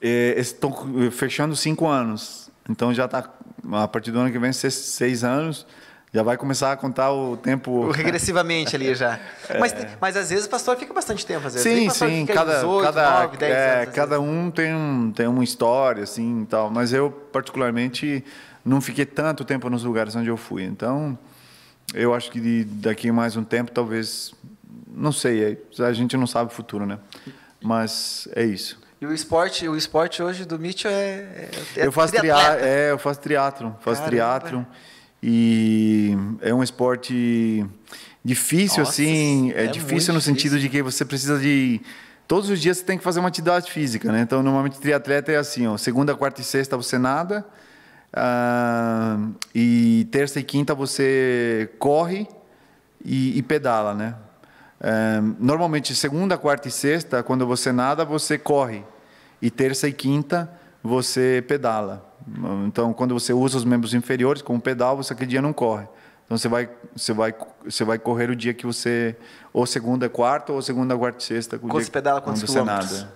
É, estou fechando cinco anos. Então já está a partir do ano que vem seis, seis anos já vai começar a contar o tempo regressivamente ali já. É. Mas, mas às vezes o pastor fica bastante tempo, às vezes. Sim, sim, cada 8, cada 9, 10 é, anos, cada um tem um tem uma história assim, tal, mas eu particularmente não fiquei tanto tempo nos lugares onde eu fui. Então, eu acho que daqui a mais um tempo talvez não sei, a gente não sabe o futuro, né? Mas é isso. E o esporte, o esporte hoje do Mitchell é, é, é eu faço triatlon, é, eu faço triatlo, faço triatlo. E é um esporte difícil, Nossa, assim. É, é difícil no sentido de que você precisa de. Todos os dias você tem que fazer uma atividade física, né? Então, normalmente, triatleta é assim: ó, segunda, quarta e sexta você nada. Uh, e terça e quinta você corre e, e pedala, né? Uh, normalmente, segunda, quarta e sexta, quando você nada, você corre. E terça e quinta, você pedala. Então, quando você usa os membros inferiores como pedal, você aquele dia não corre. Então você vai, você vai, você vai correr o dia que você ou segunda, quarta ou segunda, quarta e sexta. Quando você pedala quantos quilômetros?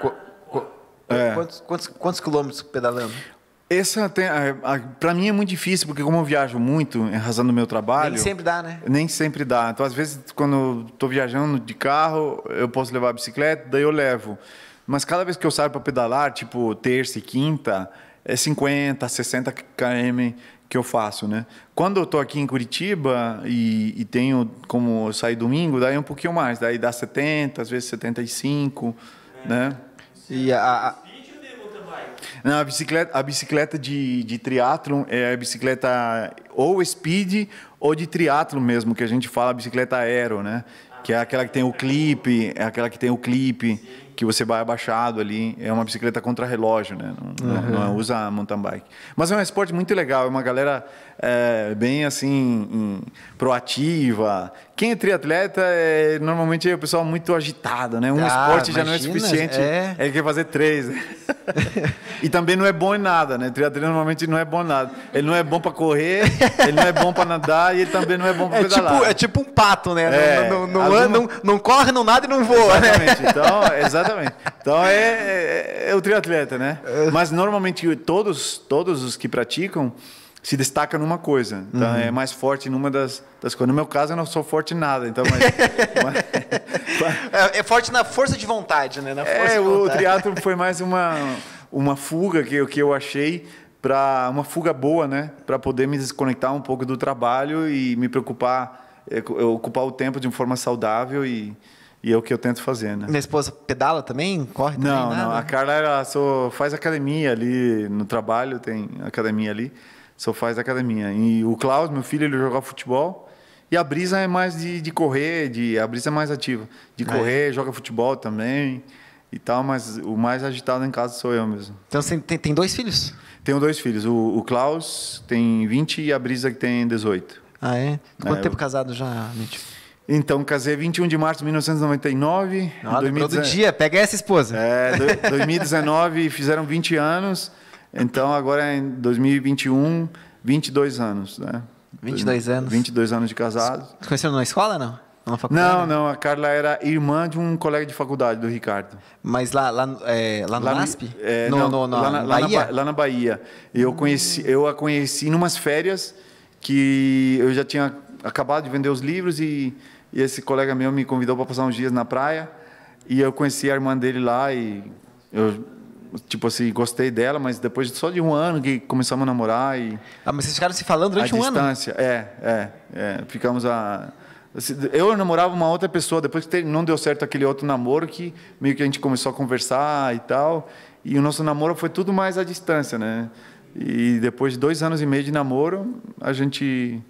Qu qu é. quantos, quantos, quantos quilômetros pedalando? Essa para mim é muito difícil porque como eu viajo muito em razão do meu trabalho nem sempre dá né nem sempre dá então às vezes quando estou viajando de carro eu posso levar a bicicleta daí eu levo mas cada vez que eu saio para pedalar tipo terça e quinta é 50, 60 km que eu faço, né? Quando eu estou aqui em Curitiba e, e, tenho como sair domingo, daí é um pouquinho mais, daí dá 70, às vezes 75, é. né? E a, a... Não, a bicicleta, a bicicleta de, de triatlon é a bicicleta ou speed ou de triatlo mesmo, que a gente fala bicicleta aero, né? Que é aquela que tem o clipe, é aquela que tem o clipe que você vai abaixado ali. É uma bicicleta contra relógio, né? Não, uhum. não, não usa mountain bike. Mas é um esporte muito legal. É uma galera é, bem assim proativa. Quem é triatleta é normalmente é o pessoal muito agitado, né? Um ah, esporte imagina, já não é suficiente. É. Ele quer fazer três. Né? e também não é bom em nada, né? Triatleta normalmente não é bom em nada. Ele não é bom para correr, ele não é bom para nadar e ele também não é bom para é pedalar. Tipo, é tipo um pato, né? É, não, não, não, não, não, corre, não nada e não voa, né? exatamente. né? Então, exatamente. Então é, é, é o triatleta, né? É. Mas normalmente todos, todos os que praticam se destaca numa coisa. Então uhum. é mais forte numa das, das coisas. No meu caso, eu não sou forte em nada. Então, mas, mas... É, é, forte na força de vontade, né? Na é, o triatlo foi mais uma, uma fuga que, que eu achei para uma fuga boa, né? Para poder me desconectar um pouco do trabalho e me preocupar, é, ocupar o tempo de uma forma saudável e e é o que eu tento fazer, né? Minha esposa pedala também? Corre também? Não, não. A Carla ela só faz academia ali no trabalho, tem academia ali só faz academia. E o Klaus, meu filho, ele joga futebol. E a Brisa é mais de, de correr, de, a Brisa é mais ativa. De ah, correr, é. joga futebol também e tal, mas o mais agitado em casa sou eu mesmo. Então você tem, tem dois filhos? Tenho dois filhos. O, o Klaus tem 20 e a Brisa que tem 18. Ah, é? Quanto é, tempo eu... casado já, Mitch? Então, casei 21 de março de 1999. Ah, 2019... do dia, pega essa esposa. É, 2019 fizeram 20 anos. Então, agora em 2021, 22 anos, né? 22 anos. 22 anos de casado. Conheceram na escola, não? Na faculdade? Não, não. A Carla era irmã de um colega de faculdade, do Ricardo. Mas lá, lá, é, lá no lá, NASP? É, no, não, no, no, lá, na, Bahia? Lá na, lá na Bahia. Eu, conheci, eu a conheci em umas férias que eu já tinha acabado de vender os livros e, e esse colega meu me convidou para passar uns dias na praia. E eu conheci a irmã dele lá e eu tipo assim, gostei dela, mas depois só de um ano que começamos a namorar e... Ah, mas vocês ficaram se falando durante um distância, ano? É, é, é. Ficamos a... Assim, eu namorava uma outra pessoa, depois que não deu certo aquele outro namoro, que meio que a gente começou a conversar e tal, e o nosso namoro foi tudo mais à distância, né? E depois de dois anos e meio de namoro, a gente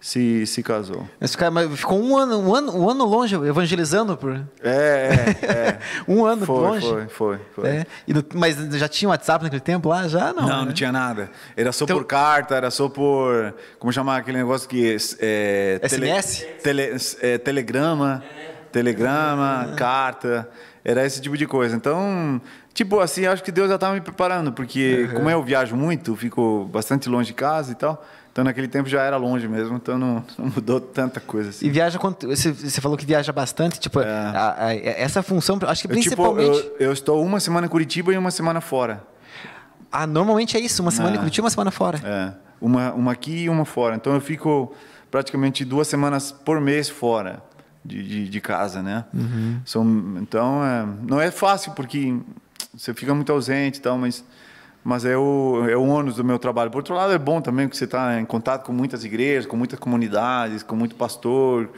se, se casou. Mas ficou um ano, um ano, um ano longe evangelizando por. É, é. é. um ano foi, longe. Foi, foi, foi. É. No, mas já tinha WhatsApp naquele tempo lá? Já não. Não, né? não tinha nada. Era só então, por carta, era só por. Como chamar aquele negócio que. É, SMS? Tele, tele, é, telegrama, telegrama, ah. carta. Era esse tipo de coisa. Então, tipo assim, acho que Deus já estava me preparando, porque uhum. como eu viajo muito, fico bastante longe de casa e tal. Então naquele tempo já era longe mesmo, então não, não mudou tanta coisa assim. E viaja quanto. Você, você falou que viaja bastante, tipo, é. a, a, essa função, acho que principalmente. Eu, tipo, eu, eu, estou uma semana em Curitiba e uma semana fora. Ah, normalmente é isso, uma semana é. em Curitiba e uma semana fora. É. Uma, uma aqui e uma fora. Então eu fico praticamente duas semanas por mês fora de, de, de casa, né? Uhum. São, então é, não é fácil porque você fica muito ausente e tal, mas mas é o, é o ônus do meu trabalho. Por outro lado, é bom também que você está em contato com muitas igrejas, com muitas comunidades, com muito pastor,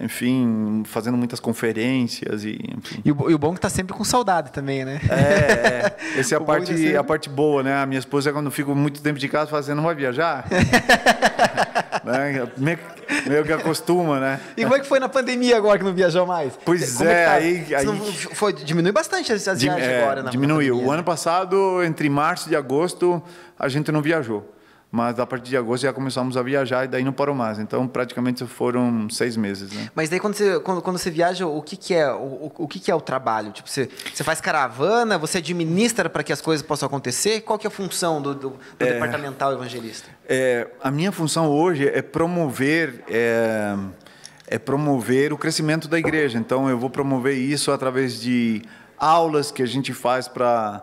enfim, fazendo muitas conferências e. E o, e o bom é que está sempre com saudade também, né? É, é. essa é a parte, sempre... a parte boa, né? A minha esposa, quando eu fico muito tempo de casa, fala assim, não vai viajar? né? meio, meio, que acostuma, né? E como é que foi na pandemia agora que não viajou mais? Pois como é, é tá? aí... aí... Foi, diminui bastante as viagens é, agora. Na, diminuiu. o ano passado, entre março e agosto, a gente não viajou. Mas a partir de agosto já começamos a viajar e daí não parou mais. Então, praticamente foram seis meses. Né? Mas daí, quando você, quando, quando você viaja, o que, que é o, o que, que é o trabalho? Tipo, você, você faz caravana, você administra para que as coisas possam acontecer? Qual que é a função do, do, do é, departamental evangelista? É, a minha função hoje é promover... É, é promover o crescimento da igreja. Então, eu vou promover isso através de aulas que a gente faz para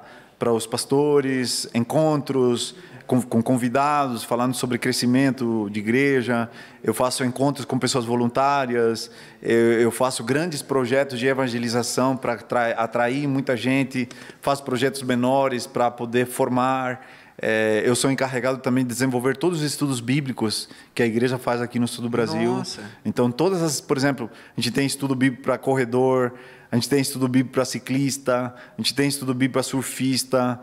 os pastores, encontros, com, com, convidados, falando sobre crescimento de igreja. Eu faço encontros com pessoas voluntárias. Eu, eu faço grandes projetos de evangelização para atrair muita gente. Faço projetos menores para poder formar. É, eu sou encarregado também de desenvolver todos os estudos bíblicos que a igreja faz aqui no sul do Brasil. Nossa. Então, todas as, por exemplo, a gente tem estudo bíblico para corredor, a gente tem estudo bíblico para ciclista, a gente tem estudo bíblico para surfista,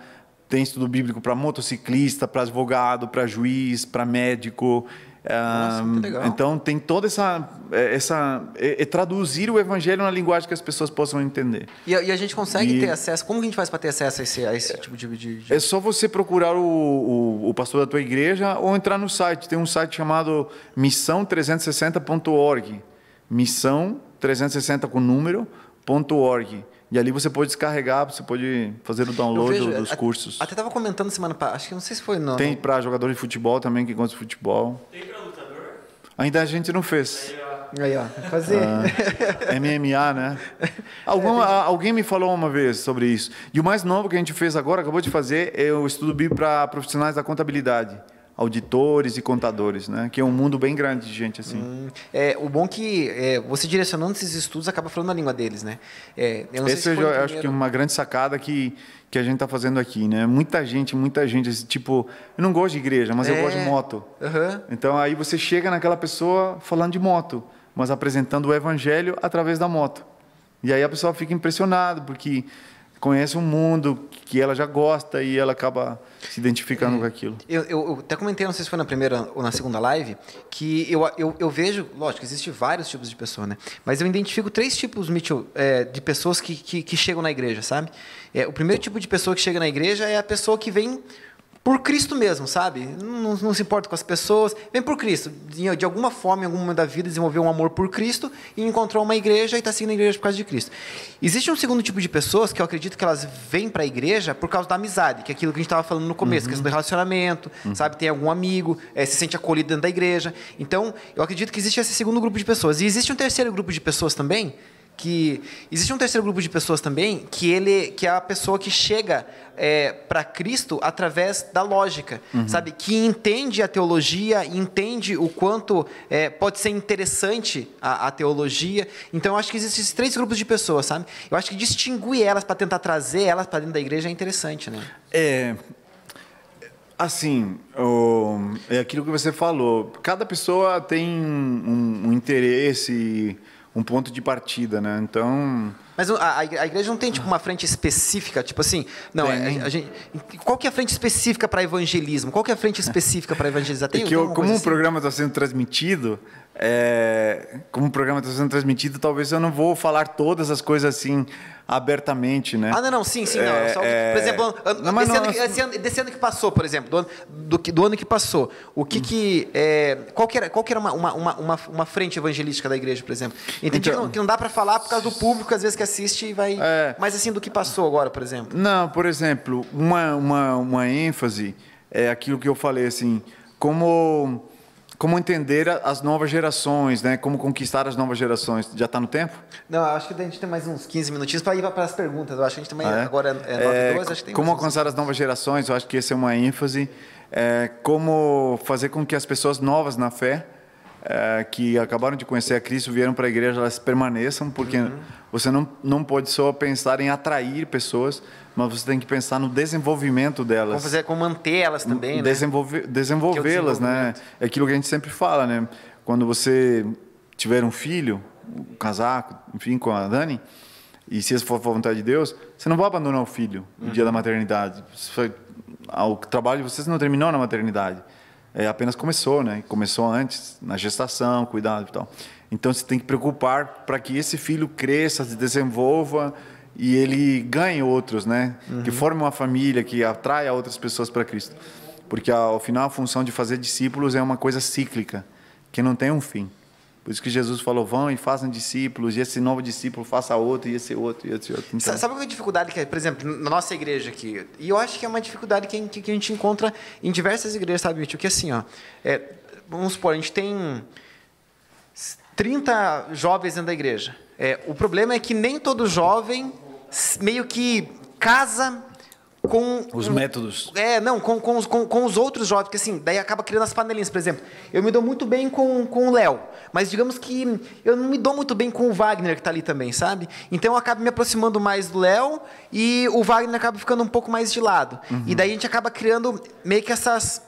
tem estudo bíblico para motociclista, para advogado, para juiz, para médico. Ah, legal. então tem toda essa essa é, é traduzir o evangelho na linguagem que as pessoas possam entender. E, a- e a gente consegue E- ter acesso. Como que a gente faz para ter acesso a esse, a esse tipo de, de- de- É só você procurar o, o, o pastor da tua igreja ou entrar no site. Tem um site chamado missão360.org. Missão 360 com número, ponto .org. E ali você pode descarregar, você pode fazer o download vejo- dos a- cursos. Até tava comentando semana passada, acho que não sei se foi no. Tem para jogador de futebol também, que gosta de futebol. Tem pra lutador? Ainda a gente não fez. Aí, ó. Aí, ó. Fazer. Ah. MMA, né? Algum, a- alguém me falou uma vez sobre isso. E o mais novo que a gente fez agora, acabou de fazer, é o estudo bíblico para profissionais da contabilidade. Auditores e contadores, né? Que é um mundo bem grande de gente assim. Hum, É, o bom que é, você direcionando esses estudos acaba falando a língua deles, né? É, eu Esse se eu o já- acho que é primeiro- uma grande sacada que, que a gente está fazendo aqui, né? Muita gente, muita gente, esse tipo, eu não gosto de igreja, mas eu É. gosto de moto. Aham. Então aí você chega naquela pessoa falando de moto, mas apresentando o evangelho através da moto. E aí a pessoa fica impressionada porque conhece um mundo que ela já gosta e ela acaba se identificando com aquilo. Eu, eu- eu até comentei, não sei se foi na primeira ou na segunda live, que eu, eu, eu vejo, lógico, existem vários tipos de pessoa, né? Mas eu identifico três tipos, Mitchell, é, de pessoas que, que, que chegam na igreja, sabe? É, o primeiro tipo de pessoa que chega na igreja é a pessoa que vem por Cristo mesmo, sabe? Não, não se importa com as pessoas, vem por Cristo. De, de alguma forma, em algum momento da vida, desenvolveu um amor por Cristo e encontrou uma igreja e está seguindo a igreja por causa de Cristo. Existe um segundo tipo de pessoas que eu acredito que elas vêm para a igreja por causa da amizade, que é aquilo que a gente estava falando no começo, questão do relacionamento, sabe? Tem algum amigo, eh, se sente acolhido dentro da igreja. Então, eu acredito que existe esse segundo grupo de pessoas. E existe um terceiro grupo de pessoas também, que existe um terceiro grupo de pessoas também que ele que é a pessoa que chega para Cristo através da lógica sabe que entende a teologia entende o quanto é, pode ser interessante a, a teologia então eu acho que existem esses três grupos de pessoas sabe eu acho que distinguir elas para tentar trazer elas para dentro da igreja é interessante né É. Assim, o- é aquilo que você falou. Cada pessoa tem um, um interesse, um ponto de partida, né? Então, Mas a, a igreja não tem tipo uma frente específica, tipo assim, não, Tem. a, a gente, qual que é a frente específica para evangelismo? Qual que é a frente específica para evangelizar? Tem, é que eu- como o assim? programa está sendo transmitido, é, como o programa está sendo transmitido, talvez eu não vou falar todas as coisas assim abertamente, né? Ah, não, não, sim, sim, não. É, Só, é, por exemplo, ano, não, desse, não, ano que, esse ano, desse ano que passou, por exemplo, do ano, do, que- do ano que passou, o que que... É, qual que era, qual que era uma, uma, uma, uma- uma frente evangelística da igreja, por exemplo? Entendi Então- que, não, que não dá para falar por causa do público, às vezes, que assiste e vai... É. Mas assim, do que passou agora, por exemplo. Não, por exemplo, uma, uma, uma ênfase é aquilo que eu falei, assim, como, como entender as novas gerações, né? Como conquistar as novas gerações. Já está no tempo? Não, acho que a gente tem mais uns 15 minutinhos para ir para as perguntas. Eu acho que a gente também, Ah, é? agora é 9 É, 12, acho que tem como alcançar as novas gerações, eu acho que essa é uma ênfase. É, como fazer com que as pessoas novas na fé, é, que acabaram de conhecer a Cristo, vieram para a igreja, elas permaneçam, porque Uhum. você não, não pode só pensar em atrair pessoas, mas você tem que pensar no desenvolvimento delas. Como, fazer, como manter elas também, né? Desenvolver- desenvolvê-las, né? desenvolvimento. É aquilo que a gente sempre fala, né? Quando você tiver um filho, um casaco, enfim, com a Dani, e se isso for a vontade de Deus, você não vai abandonar o filho no dia da maternidade. Isso foi- O trabalho de vocês não terminou na maternidade. É, apenas começou, né? Começou antes, na gestação, cuidado e tal. Então você tem que preocupar para que esse filho cresça, se desenvolva e ele ganhe outros, né? Que forme uma família, que atraia outras pessoas para Cristo. Porque ao final a função de fazer discípulos é uma coisa cíclica, que não tem um fim. Por isso que Jesus falou: vão e façam discípulos, e esse novo discípulo faça outro, e esse outro, e esse outro. Então, Sa- Sabe qual é a dificuldade que, é, por exemplo, na nossa igreja aqui? E eu acho que é uma dificuldade que, a gente encontra em diversas igrejas, sabe, Mitchell? Que assim, ó, é, vamos supor, a gente tem 30 jovens dentro da igreja. É, o problema é que nem todo jovem meio que casa com Os um- métodos. é, não, com, com, os, com, com os outros jovens, porque assim, daí acaba criando as panelinhas. Por exemplo, eu me dou muito bem com, com o Léo, mas digamos que eu não me dou muito bem com o Wagner, que está ali também, sabe? Então eu acabo me aproximando mais do Léo e o Wagner acaba ficando um pouco mais de lado. E daí a gente acaba criando meio que essas.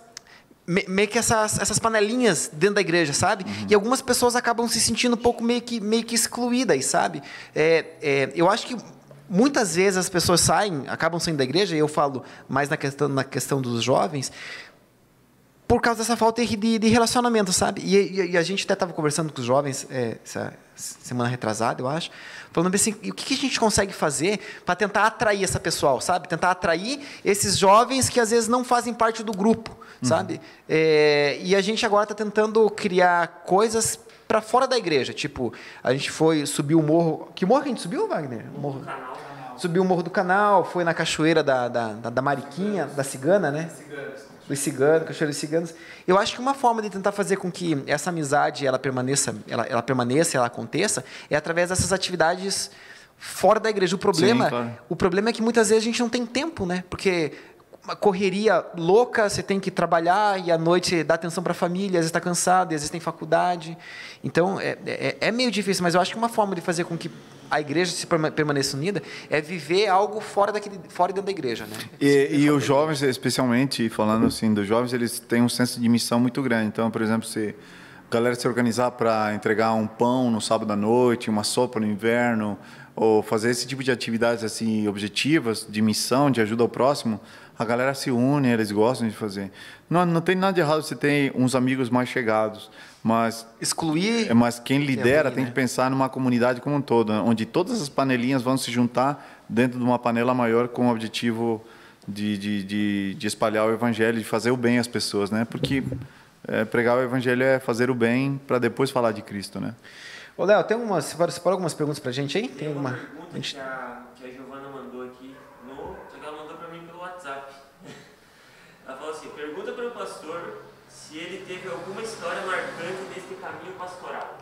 me- Meio que essas, essas panelinhas dentro da igreja, sabe? E algumas pessoas acabam se sentindo um pouco meio que, meio que excluídas, sabe? É, é, eu acho que muitas vezes as pessoas saem, acabam saindo da igreja, e eu falo mais na questão, na questão dos jovens, por causa dessa falta de, de relacionamento, sabe? E, e, e, a gente até estava conversando com os jovens é, essa semana retrasada, eu acho, falando assim, o que, que a gente consegue fazer para tentar atrair essa pessoal, sabe? Tentar atrair esses jovens que às vezes não fazem parte do grupo, uhum. sabe? É, e a gente agora está tentando criar coisas para fora da igreja, tipo, a gente foi subir o morro, que morro que a gente subiu, Wagner? O morro. Subiu o morro do canal, foi na cachoeira da, da, da, da Mariquinha, da Cigana, né? Ciganos dos ciganos, cachoeira dos ciganos. Eu acho que uma forma de tentar fazer com que essa amizade ela permaneça, ela, ela permaneça, ela aconteça, é através dessas atividades fora da igreja. O problema, Sim, claro. o problema é que muitas vezes a gente não tem tempo, né? Porque uma correria louca, você tem que trabalhar e à noite dá atenção para a família, às vezes está cansado, às vezes tem faculdade. Então, é, é, é, meio difícil, mas eu acho que uma forma de fazer com que a igreja se permaneça unida é viver algo fora daquele fora dentro da igreja, né? E, e os jovens, especialmente falando assim dos jovens, eles têm um senso de missão muito grande. Então, por exemplo, se a galera se organizar para entregar um pão no sábado à noite, uma sopa no inverno, ou fazer esse tipo de atividades assim objetivas, de missão, de ajuda ao próximo, a galera se une, eles gostam de fazer. Não, não tem nada de errado você ter uns amigos mais chegados, mas excluir. É, mas quem lidera tem né? que pensar numa comunidade como um todo, onde todas as panelinhas vão se juntar dentro de uma panela maior com o objetivo de, de, de, de espalhar o evangelho, de fazer o bem às pessoas, né? Porque é, pregar o evangelho é fazer o bem para depois falar de Cristo, né? Ô, Léo, tem algumas, você separou algumas perguntas para a gente aí? Tem, alguma? Pergunta a gente... que, a, que a Giovana mandou aqui, no, só que ela mandou para mim pelo WhatsApp. Ela falou assim, pergunta para o pastor se ele teve alguma história marcante nesse caminho pastoral.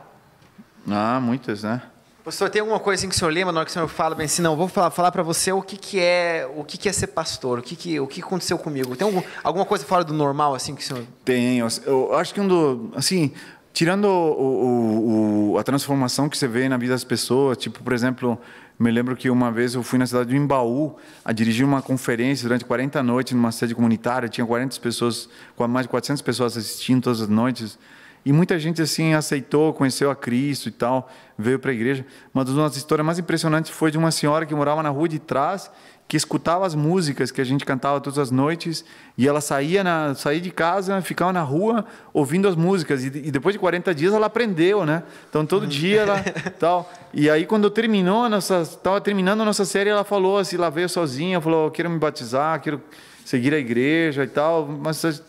Ah, muitas, né? Pastor, tem alguma coisa assim que o senhor lembra na hora que o senhor fala bem assim, não, vou falar, falar para você o que, que é o que, que é ser pastor, o que, que, o que aconteceu comigo. Tem algum, alguma coisa fora do normal assim que o senhor... Tem, eu, eu acho que um do, assim, tirando o, o, o, a transformação que você vê na vida das pessoas, tipo, por exemplo, me lembro que uma vez eu fui na cidade de Imbaú a dirigir uma conferência durante 40 noites numa sede comunitária, tinha 40 pessoas, mais de 400 pessoas assistindo todas as noites. E muita gente assim aceitou, conheceu a Cristo e tal, veio para a igreja. Uma das histórias mais impressionantes foi de uma senhora que morava na rua de trás que escutava as músicas que a gente cantava todas as noites e ela saía, na, saía de casa, ficava na rua ouvindo as músicas e, e depois de 40 dias ela aprendeu, né? Então todo dia ela tal. E aí quando terminou a nossa, estava terminando a nossa série, ela falou assim, lá veio sozinha, falou, quero me batizar, quero seguir a igreja e tal, mas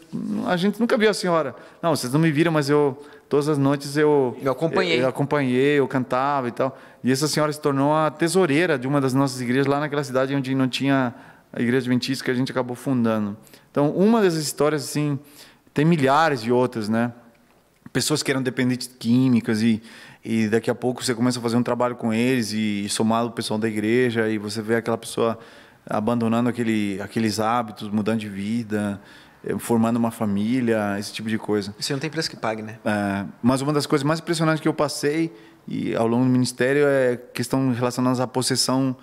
a, gente nunca viu a senhora. Não, vocês não me viram, mas eu todas as noites eu eu acompanhei, eu, eu acompanhei, eu cantava e tal. E essa senhora se tornou a tesoureira de uma das nossas igrejas lá naquela cidade onde não tinha a igreja adventista que a gente acabou fundando. Então, uma dessas histórias assim, tem milhares de outras, né? Pessoas que eram dependentes químicas e e daqui a pouco você começa a fazer um trabalho com eles e, e somar o pessoal da igreja e você vê aquela pessoa abandonando aquele, aqueles hábitos, mudando de vida, eh, formando uma família, esse tipo de coisa. Isso não tem preço que pague, né? É, mas uma das coisas mais impressionantes que eu passei e ao longo do ministério é questão relacionada à possessão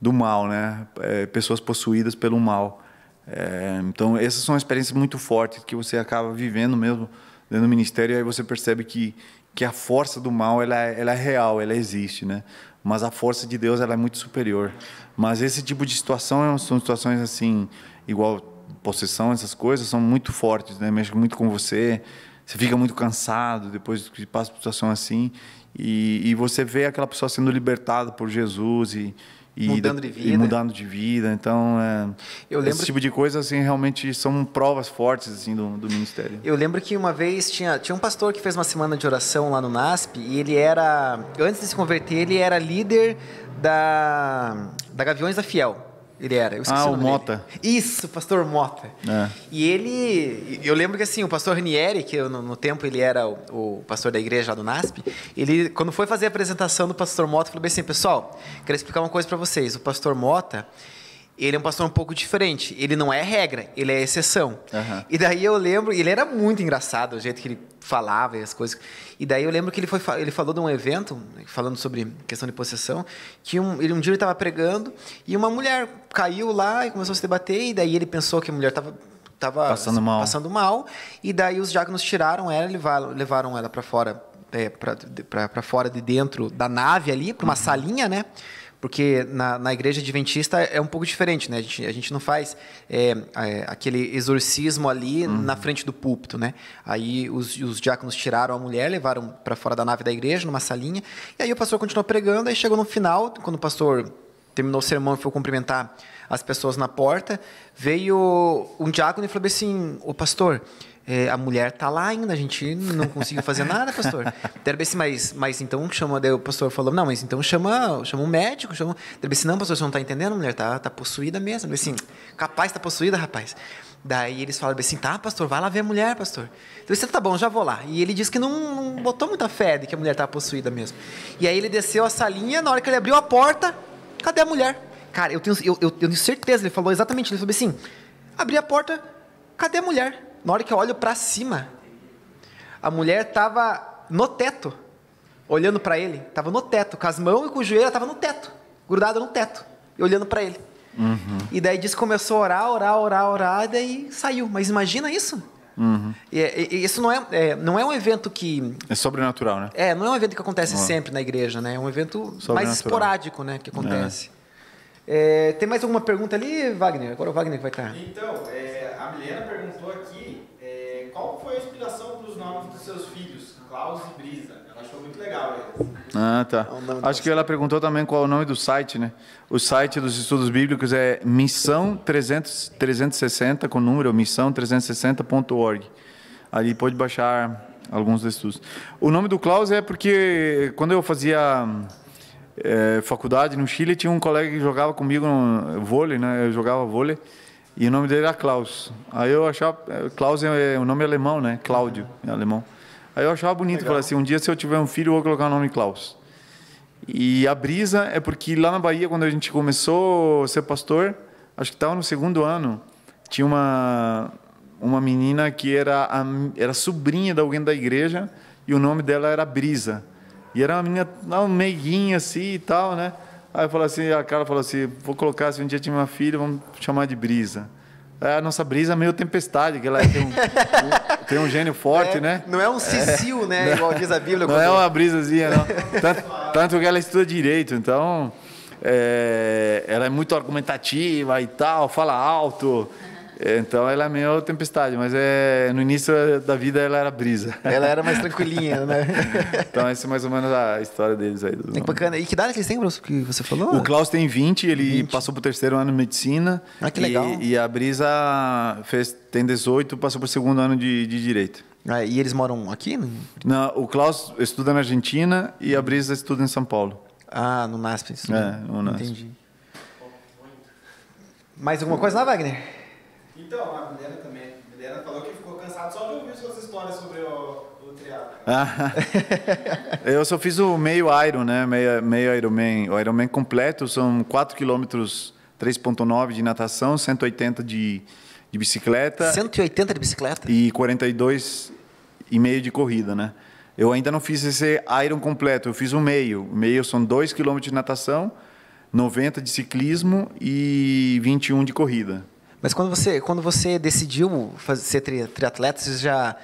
do mal, né? É, pessoas possuídas pelo mal. É, então essas são experiências muito fortes que você acaba vivendo mesmo dentro do ministério e aí você percebe que que a força do mal ela, é, ela é real, ela existe, né? Mas a força de Deus ela é muito superior. Mas esse tipo de situação são situações assim, igual possessão, essas coisas são muito fortes, né? Muito com você. Você fica muito cansado depois que passa por situação assim. E, e você vê aquela pessoa sendo libertada por Jesus e, e mudando de vida. E mudando de vida. Então, é, eu lembro esse tipo de coisa assim realmente são provas fortes assim do, do, ministério. Eu lembro que uma vez tinha tinha um pastor que fez uma semana de oração lá no NASP e ele era antes de se converter ele era líder da da Gaviões da Fiel. Ele era. Eu ah, o, o Mota. Dele. Isso, pastor Mota. É. E ele. Eu lembro que assim, o pastor Ranieri, que no, no, tempo ele era o, o, pastor da igreja lá do NASP, ele, quando foi fazer a apresentação do pastor Mota, falou bem assim: pessoal, quero explicar uma coisa para vocês. O pastor Mota ele é um pastor um pouco diferente. Ele não é regra, ele é exceção. Uhum. E daí eu lembro, ele era muito engraçado, o jeito que ele falava e as coisas. E daí eu lembro que ele, foi, ele falou de um evento, falando sobre questão de possessão, que um, ele, um dia ele estava pregando e uma mulher caiu lá e começou a se debater, e daí ele pensou que a mulher estava tava passando mal. passando mal, e daí os diáconos tiraram ela, levaram, levaram ela para fora, é, para fora de dentro da nave ali, para uma uhum. salinha, né? Porque na, na igreja adventista é um pouco diferente, né? A gente, a gente não faz é, é, aquele exorcismo ali Uhum. na frente do púlpito, né? Aí os, os diáconos tiraram a mulher, levaram para fora da nave da igreja, numa salinha. E aí o pastor continuou pregando, aí chegou no final, quando o pastor terminou o sermão e foi cumprimentar as pessoas na porta, veio um diácono e falou assim, o pastor, é, a mulher tá lá ainda, a gente não conseguiu fazer nada, pastor. Assim, mas, mas então chama, daí o pastor falou, não, mas então chama, chama um médico, chama... Assim, não, pastor, você não tá entendendo, a mulher tá, tá possuída mesmo. Assim, capaz, tá possuída, rapaz. Daí eles falaram assim, tá, pastor, vai lá ver a mulher, pastor. Então ele disse, tá bom, já vou lá. E ele disse que não, não botou muita fé de que a mulher estava possuída mesmo. E aí ele desceu a salinha, na hora que ele abriu a porta, cadê a mulher? Cara, eu tenho, eu, eu, eu tenho certeza, ele falou exatamente, ele falou assim, abri a porta, cadê a mulher? Na hora que eu olho para cima, a mulher estava no teto, olhando para ele. Estava no teto, com as mãos e com o joelho, estava no teto, grudada no teto, e olhando para ele. E daí disse que começou a orar, orar, orar, orar, e daí saiu. Mas imagina isso. E, e- e isso não é, é, não é um evento que. É sobrenatural, né? É, não é um evento que acontece Ó. sempre na igreja, né? É um evento mais esporádico, né? Que acontece. É, tem mais alguma pergunta ali, Wagner? Agora o Wagner que vai estar. Então, é, a Milena perguntou aqui é, qual foi a inspiração para os nomes dos seus filhos, Klaus e Brisa. Ela achou muito legal eles. Ah, tá. É Acho que ela perguntou também qual é o nome do site, né? O site dos estudos bíblicos é missão 300, 360, com número, missão360.org. Ali pode baixar alguns dos estudos. O nome do Klaus é porque quando eu fazia eh, faculdade no Chile, tinha um colega que jogava comigo no vôlei, né? Eu jogava vôlei. E o nome dele era Klaus. Aí eu achava. Klaus é o nome alemão, né? Cláudio, é alemão. Aí eu achava bonito, falei assim: um dia se eu tiver um filho, eu vou colocar o nome Klaus. E a brisa é porque lá na Bahia, quando a gente começou a ser pastor, acho que estava no segundo ano, tinha uma, uma menina que era, a, era sobrinha de alguém da igreja e o nome dela era Brisa. E era uma menina uma meiguinha assim e tal, né? Aí eu falei assim, a cara falou assim, vou colocar, se um dia tiver uma filha, vamos chamar de Brisa. Aí A nossa Brisa é meio tempestade, que ela tem um, um- tem um gênio forte, É, né? Não é um Cecil, né? Igual diz a Bíblia. Não quando- é uma brisazinha, não. Tanto, tanto que ela estuda direito, então é, ela é muito argumentativa e tal, fala alto. É, Então ela é meio tempestade, mas é, no início da vida ela era brisa. Ela era mais tranquilinha, né? Então essa é mais ou menos a história deles aí. dos Que nomes. bacana. E que idade que eles têm, Bruce, que você falou? O Klaus tem 20, ele passou para o terceiro ano de medicina. Ah, que e- legal. E, a Brisa fez, tem 18, passou para o segundo ano de, de direito. Ah, e eles moram aqui? Não, o Klaus estuda na Argentina e a Brisa estuda em São Paulo. Ah, no NASP. isso. É, no NASP. Entendi. Mais alguma coisa lá, Wagner? Então, a Milena também. A Milena falou que ficou cansada só de ouvir suas histórias sobre o, o triatlo. Ah, eu só fiz o meio Iron, né? Meio, meio Ironman. O Ironman completo são 4 km 3.9 de natação, 180 de, de bicicleta 180 de bicicleta? e 42 e meio de corrida, né? Eu ainda não fiz esse Iron completo, eu fiz o meio. O meio são 2 km de natação, 90 de ciclismo e 21 de corrida. Mas quando você, quando você decidiu fazer, ser tri, triatleta, você já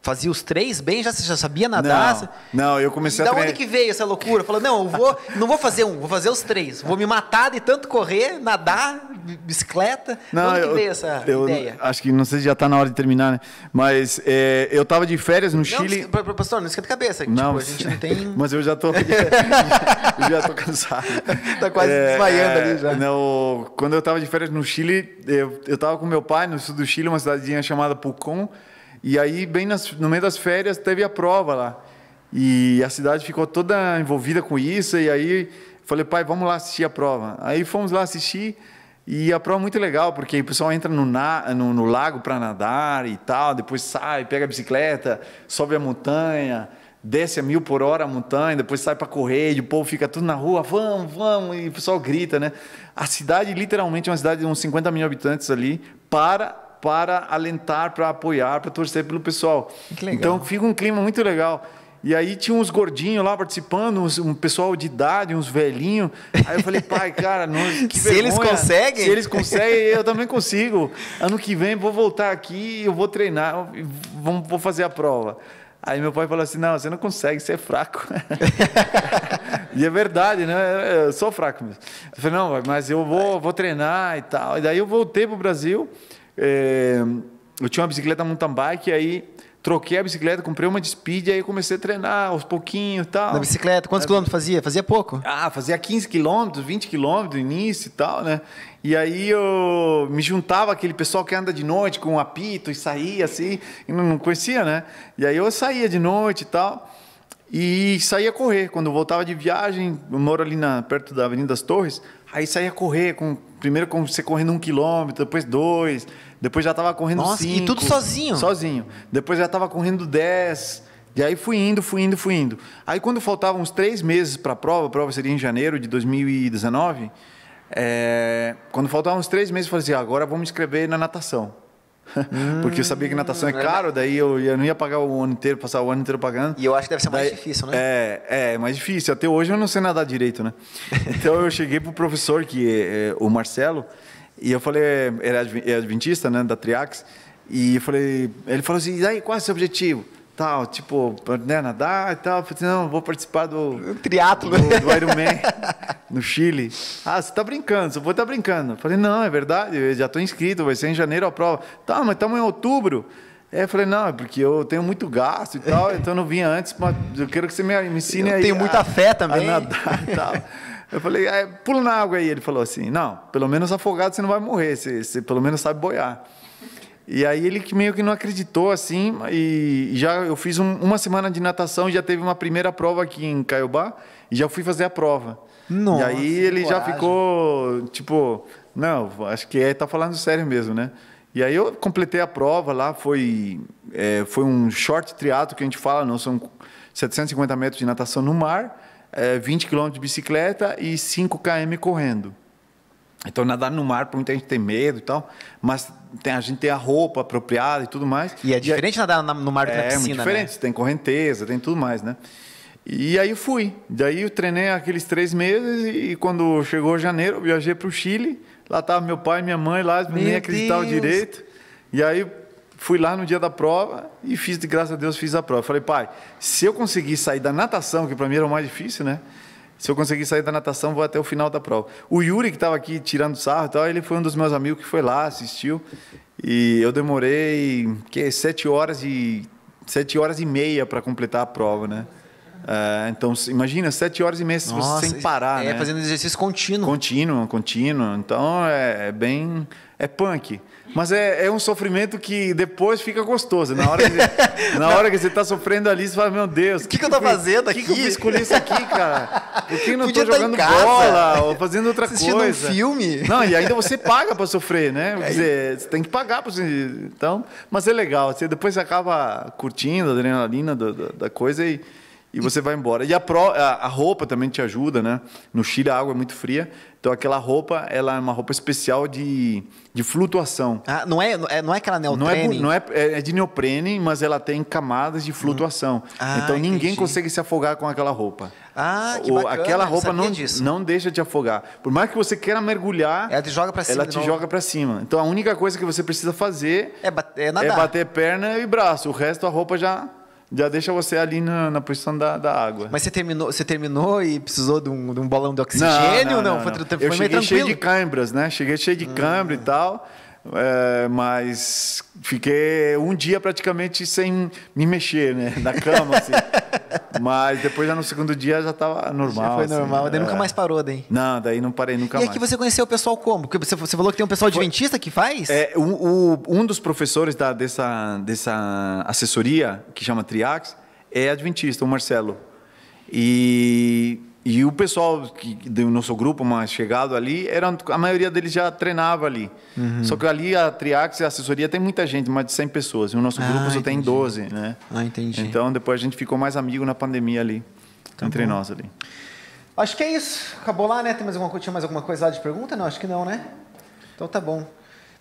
fazia os três bem? Já, já sabia nadar? Não, não, eu comecei da a onde treinar. que veio essa loucura? Falou, não, eu vou, não vou fazer um, vou fazer os três. Vou me matar de tanto correr, nadar, bi- bicicleta. de onde que eu- veio essa eu ideia? Acho que não sei se já está na hora de terminar, né? Mas é, eu estava de férias no Não, Chile. pa- pastor, não esquenta a cabeça. Não, tipo, a gente não tem... mas eu já tô, eu já tô cansado. Tá quase desmaiando ali já. no- quando eu estava de férias no Chile, eu eu estava com meu pai no sul do Chile, uma cidadezinha chamada Pucón, e aí bem nas- no meio das férias teve a prova lá. E a cidade ficou toda envolvida com isso, e aí falei, pai, vamos lá assistir a prova. Aí fomos lá assistir, e a prova é muito legal, porque o pessoal entra no, na- no- no lago para nadar e tal, depois sai, pega a bicicleta, sobe a montanha, desce a mil por hora a montanha, depois sai para correr, e o povo fica tudo na rua, vamos, vamos, e o pessoal grita, né? A cidade, literalmente, é uma cidade de uns 50 mil habitantes ali, para para alentar, para apoiar, para torcer pelo pessoal. Que legal. Então fica um clima muito legal. E aí tinha uns gordinhos lá participando, uns- um pessoal de idade, uns velhinhos. Aí eu falei, pai, cara, não, que Se eles vergonha. conseguem? Se eles conseguem, eu também consigo. Ano que vem vou voltar aqui, eu vou treinar, vou fazer a prova. Aí meu pai falou assim, não, você não consegue, você é fraco. E é verdade, né? Eu sou fraco mesmo. Eu falei, não, mas eu vou, vou treinar e tal. E daí eu voltei pro Brasil. É, eu tinha uma bicicleta mountain bike, aí troquei a bicicleta, comprei uma de speed, aí comecei a treinar aos pouquinhos e tal. Na bicicleta, quantos quilômetros fazia? Fazia pouco. Ah, fazia 15 quilômetros, 20 quilômetros no início e tal, né? E aí eu me juntava aquele pessoal que anda de noite com um apito e saía assim, e não conhecia, né? E aí eu saía de noite e tal, e saía correr. Quando eu voltava de viagem, eu moro ali na, perto da Avenida das Torres, aí saía correr, com, primeiro com você correndo um quilômetro, depois dois, depois já estava correndo Nossa, e cinco. tudo sozinho? Sozinho. Depois já estava correndo 10. E aí fui indo, fui indo, fui indo. Aí quando faltavam uns três meses para a prova, a prova seria em janeiro de 2019, é, quando faltavam uns três meses, eu falei assim, "Ah, agora vamos me inscrever na natação. Porque eu sabia que natação é caro, daí eu, eu não ia pagar o ano inteiro, passar o ano inteiro pagando. E eu acho que deve ser mais Daí- difícil, né? É, é mais difícil. Até hoje eu não sei nadar direito, né? Então eu cheguei pro professor, que é, é, o Marcelo, e eu falei, ele é é adventista, né, da Triax, e eu falei, ele falou assim, e aí, qual é o seu objetivo? Tal, tipo, né, nadar e tal. Eu falei, assim, não, vou participar do, Triatlo. do, do Ironman no Chile. Ah, você tá brincando, você pode estar brincando. Eu falei, não, é verdade, eu já estou inscrito, vai ser em janeiro a prova. Tá, mas estamos em outubro. É, eu falei, não, é porque eu tenho muito gasto e tal, então eu não vinha antes, mas eu quero que você me, me ensine Eu aí tenho a- muita fé também. A nadar e tal. Eu falei, é, pula na água aí. Ele falou assim, não, pelo menos afogado você não vai morrer, você, você pelo menos sabe boiar. E aí ele que meio que não acreditou assim, e já eu fiz um- uma semana de natação, já teve uma primeira prova aqui em Caiobá e já fui fazer a prova. Nossa, e aí ele já ficou tipo, não, acho que é tá falando sério mesmo, né? E aí eu completei a prova lá, foi é, foi um short triatlo que a gente fala, não são 750 metros de natação no mar, é, 20 quilômetros de bicicleta e 5 km correndo. Então, nadar no mar, muita gente tem medo e tal, mas tem, a gente tem a roupa apropriada e tudo mais. E é diferente nadar na- no mar do que na é, piscina, muito diferente. né? Tem correnteza, tem tudo mais, né? E aí fui. Daí eu treinei aqueles três meses e quando chegou janeiro, eu viajei para o Chile. Lá estava meu pai e minha mãe lá, nem Meu acreditavam Deus! direito. E aí fui lá no dia da prova e fiz, de graças a Deus, fiz a prova. Falei, pai, se eu conseguir sair da natação, que para mim era o mais difícil, né? Se eu conseguir sair da natação, vou até o final da prova. O Yuri, que estava aqui tirando sarro e tal, ele foi um dos meus amigos que foi lá, assistiu. E eu demorei que sete horas e sete horas e meia para completar a prova, né? É, então, imagina, sete horas e meia você sem parar, é, né? fazendo exercício contínuo. Contínuo, contínuo. Então é, é bem. É punk. Mas é, é um sofrimento que depois fica gostoso. Na hora que, você- na hora que você está sofrendo ali, você fala, meu Deus. Que que eu tô fazendo O que, que eu aqui? escolher isso aqui, cara? Por que eu não Podia tô tá jogando casa, bola ou fazendo outra assistindo um coisa? filme. Não, e ainda você paga para sofrer, né? É Quer dizer, você tem que pagar para. Então, mas é legal. Você, depois você acaba curtindo a adrenalina da coisa e, e você vai embora. E a, pro- a- a roupa também te ajuda, né? No Chile a água é muito fria, então aquela roupa ela é uma roupa especial de, de flutuação. Ah, não, é, não é- não é aquela Não é, não é, é de neoprene, mas ela tem camadas de flutuação. Ah, então ninguém entendi. consegue se afogar com aquela roupa. Ah, que bacana, aquela roupa não, disso. não deixa te afogar. Por mais que você queira mergulhar, Ela te joga pra cima ela te novo. joga para cima. Então a única coisa que você precisa fazer É, é nadar. bater perna e braço. O resto a roupa já já deixa você ali na, na posição da, da água. Mas você terminou, você terminou e precisou de um, de um bolão de oxigênio ou não? Foi, tra- foi Eu cheguei cheio de câimbras, né? Cheguei cheio de câimbra e tal. é, mas fiquei um dia praticamente sem me mexer, né? Na cama, assim. mas depois já no segundo dia já estava normal. Já foi assim, normal, daí é. nunca mais parou daí. Não, daí não parei nunca e mais. aqui você conheceu o pessoal como? Porque você, você falou que tem um pessoal adventista que faz? É, o- o- um dos professores da- dessa, dessa assessoria, que chama Triax, é adventista, o Marcelo. E, e o pessoal que, do nosso grupo mais chegado ali, eram, a maioria deles já treinava ali. Uhum. Só que ali a Triax, a assessoria, tem muita gente, mais de 100 pessoas. E o nosso Ah, grupo só tem entendi. 12, né? Ah, entendi. Então depois a gente ficou mais amigo na pandemia ali, Tá entre nós ali. Acho que é isso. Acabou lá, né? Tem mais alguma, tinha mais alguma coisa lá de pergunta? Não, acho que não, né? Então tá bom.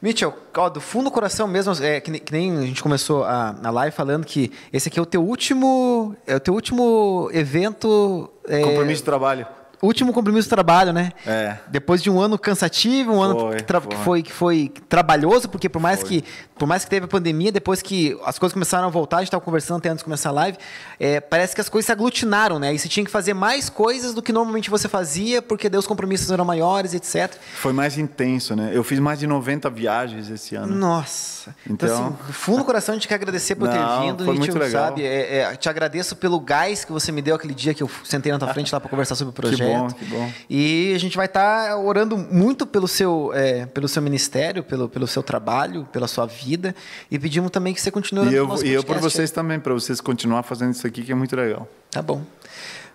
Mitchell, ó, do fundo do coração mesmo, é, que, que nem a gente começou a, a live falando que esse aqui é o teu último, é o teu último evento... é, Compromisso de trabalho. Último compromisso do trabalho, né? É. Depois de um ano cansativo, um ano Foi, que, foi. foi, que foi trabalhoso, porque por mais Foi. que por mais que teve a pandemia, depois que as coisas começaram a voltar, a gente estava conversando até antes de começar a live, é, parece que as coisas se aglutinaram, né? E você tinha que fazer mais coisas do que normalmente você fazia, porque os compromissos eram maiores, etc. Foi mais intenso, né? Eu fiz mais de 90 viagens esse ano. Nossa. Então, Então- assim, do fundo do coração, a gente quer agradecer por ter Não, vindo. foi muito legal. Sabe, é, é, te agradeço pelo gás que você me deu aquele dia que eu sentei na tua frente lá para conversar sobre o projeto. Bom, que bom. E a gente vai estar orando muito pelo seu, é, pelo seu ministério, pelo, pelo seu trabalho, pela sua vida. E pedimos também que você continue orando E eu, e eu por vocês também, para vocês continuar fazendo isso aqui, que é muito legal. Tá bom.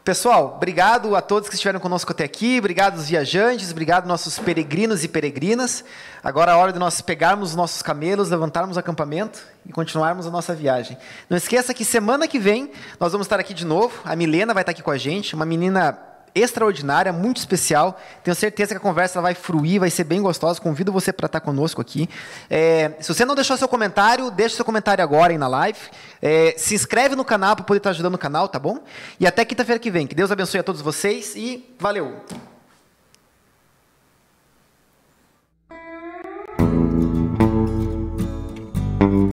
Pessoal, obrigado a todos que estiveram conosco até aqui, obrigado aos viajantes, obrigado nossos peregrinos e peregrinas. Agora é a hora de nós pegarmos os nossos camelos, levantarmos o acampamento e continuarmos a nossa viagem. Não esqueça que semana que vem nós vamos estar aqui de novo. A Milena vai estar aqui com a gente, uma menina extraordinária, muito especial. Tenho certeza que a conversa vai fruir, vai ser bem gostosa. Convido você para estar conosco aqui. É, se você não deixou seu comentário, deixe seu comentário agora aí na live. É, se inscreve no canal para poder estar ajudando o canal, tá bom? E até quinta-feira que vem. Que Deus abençoe a todos vocês e valeu!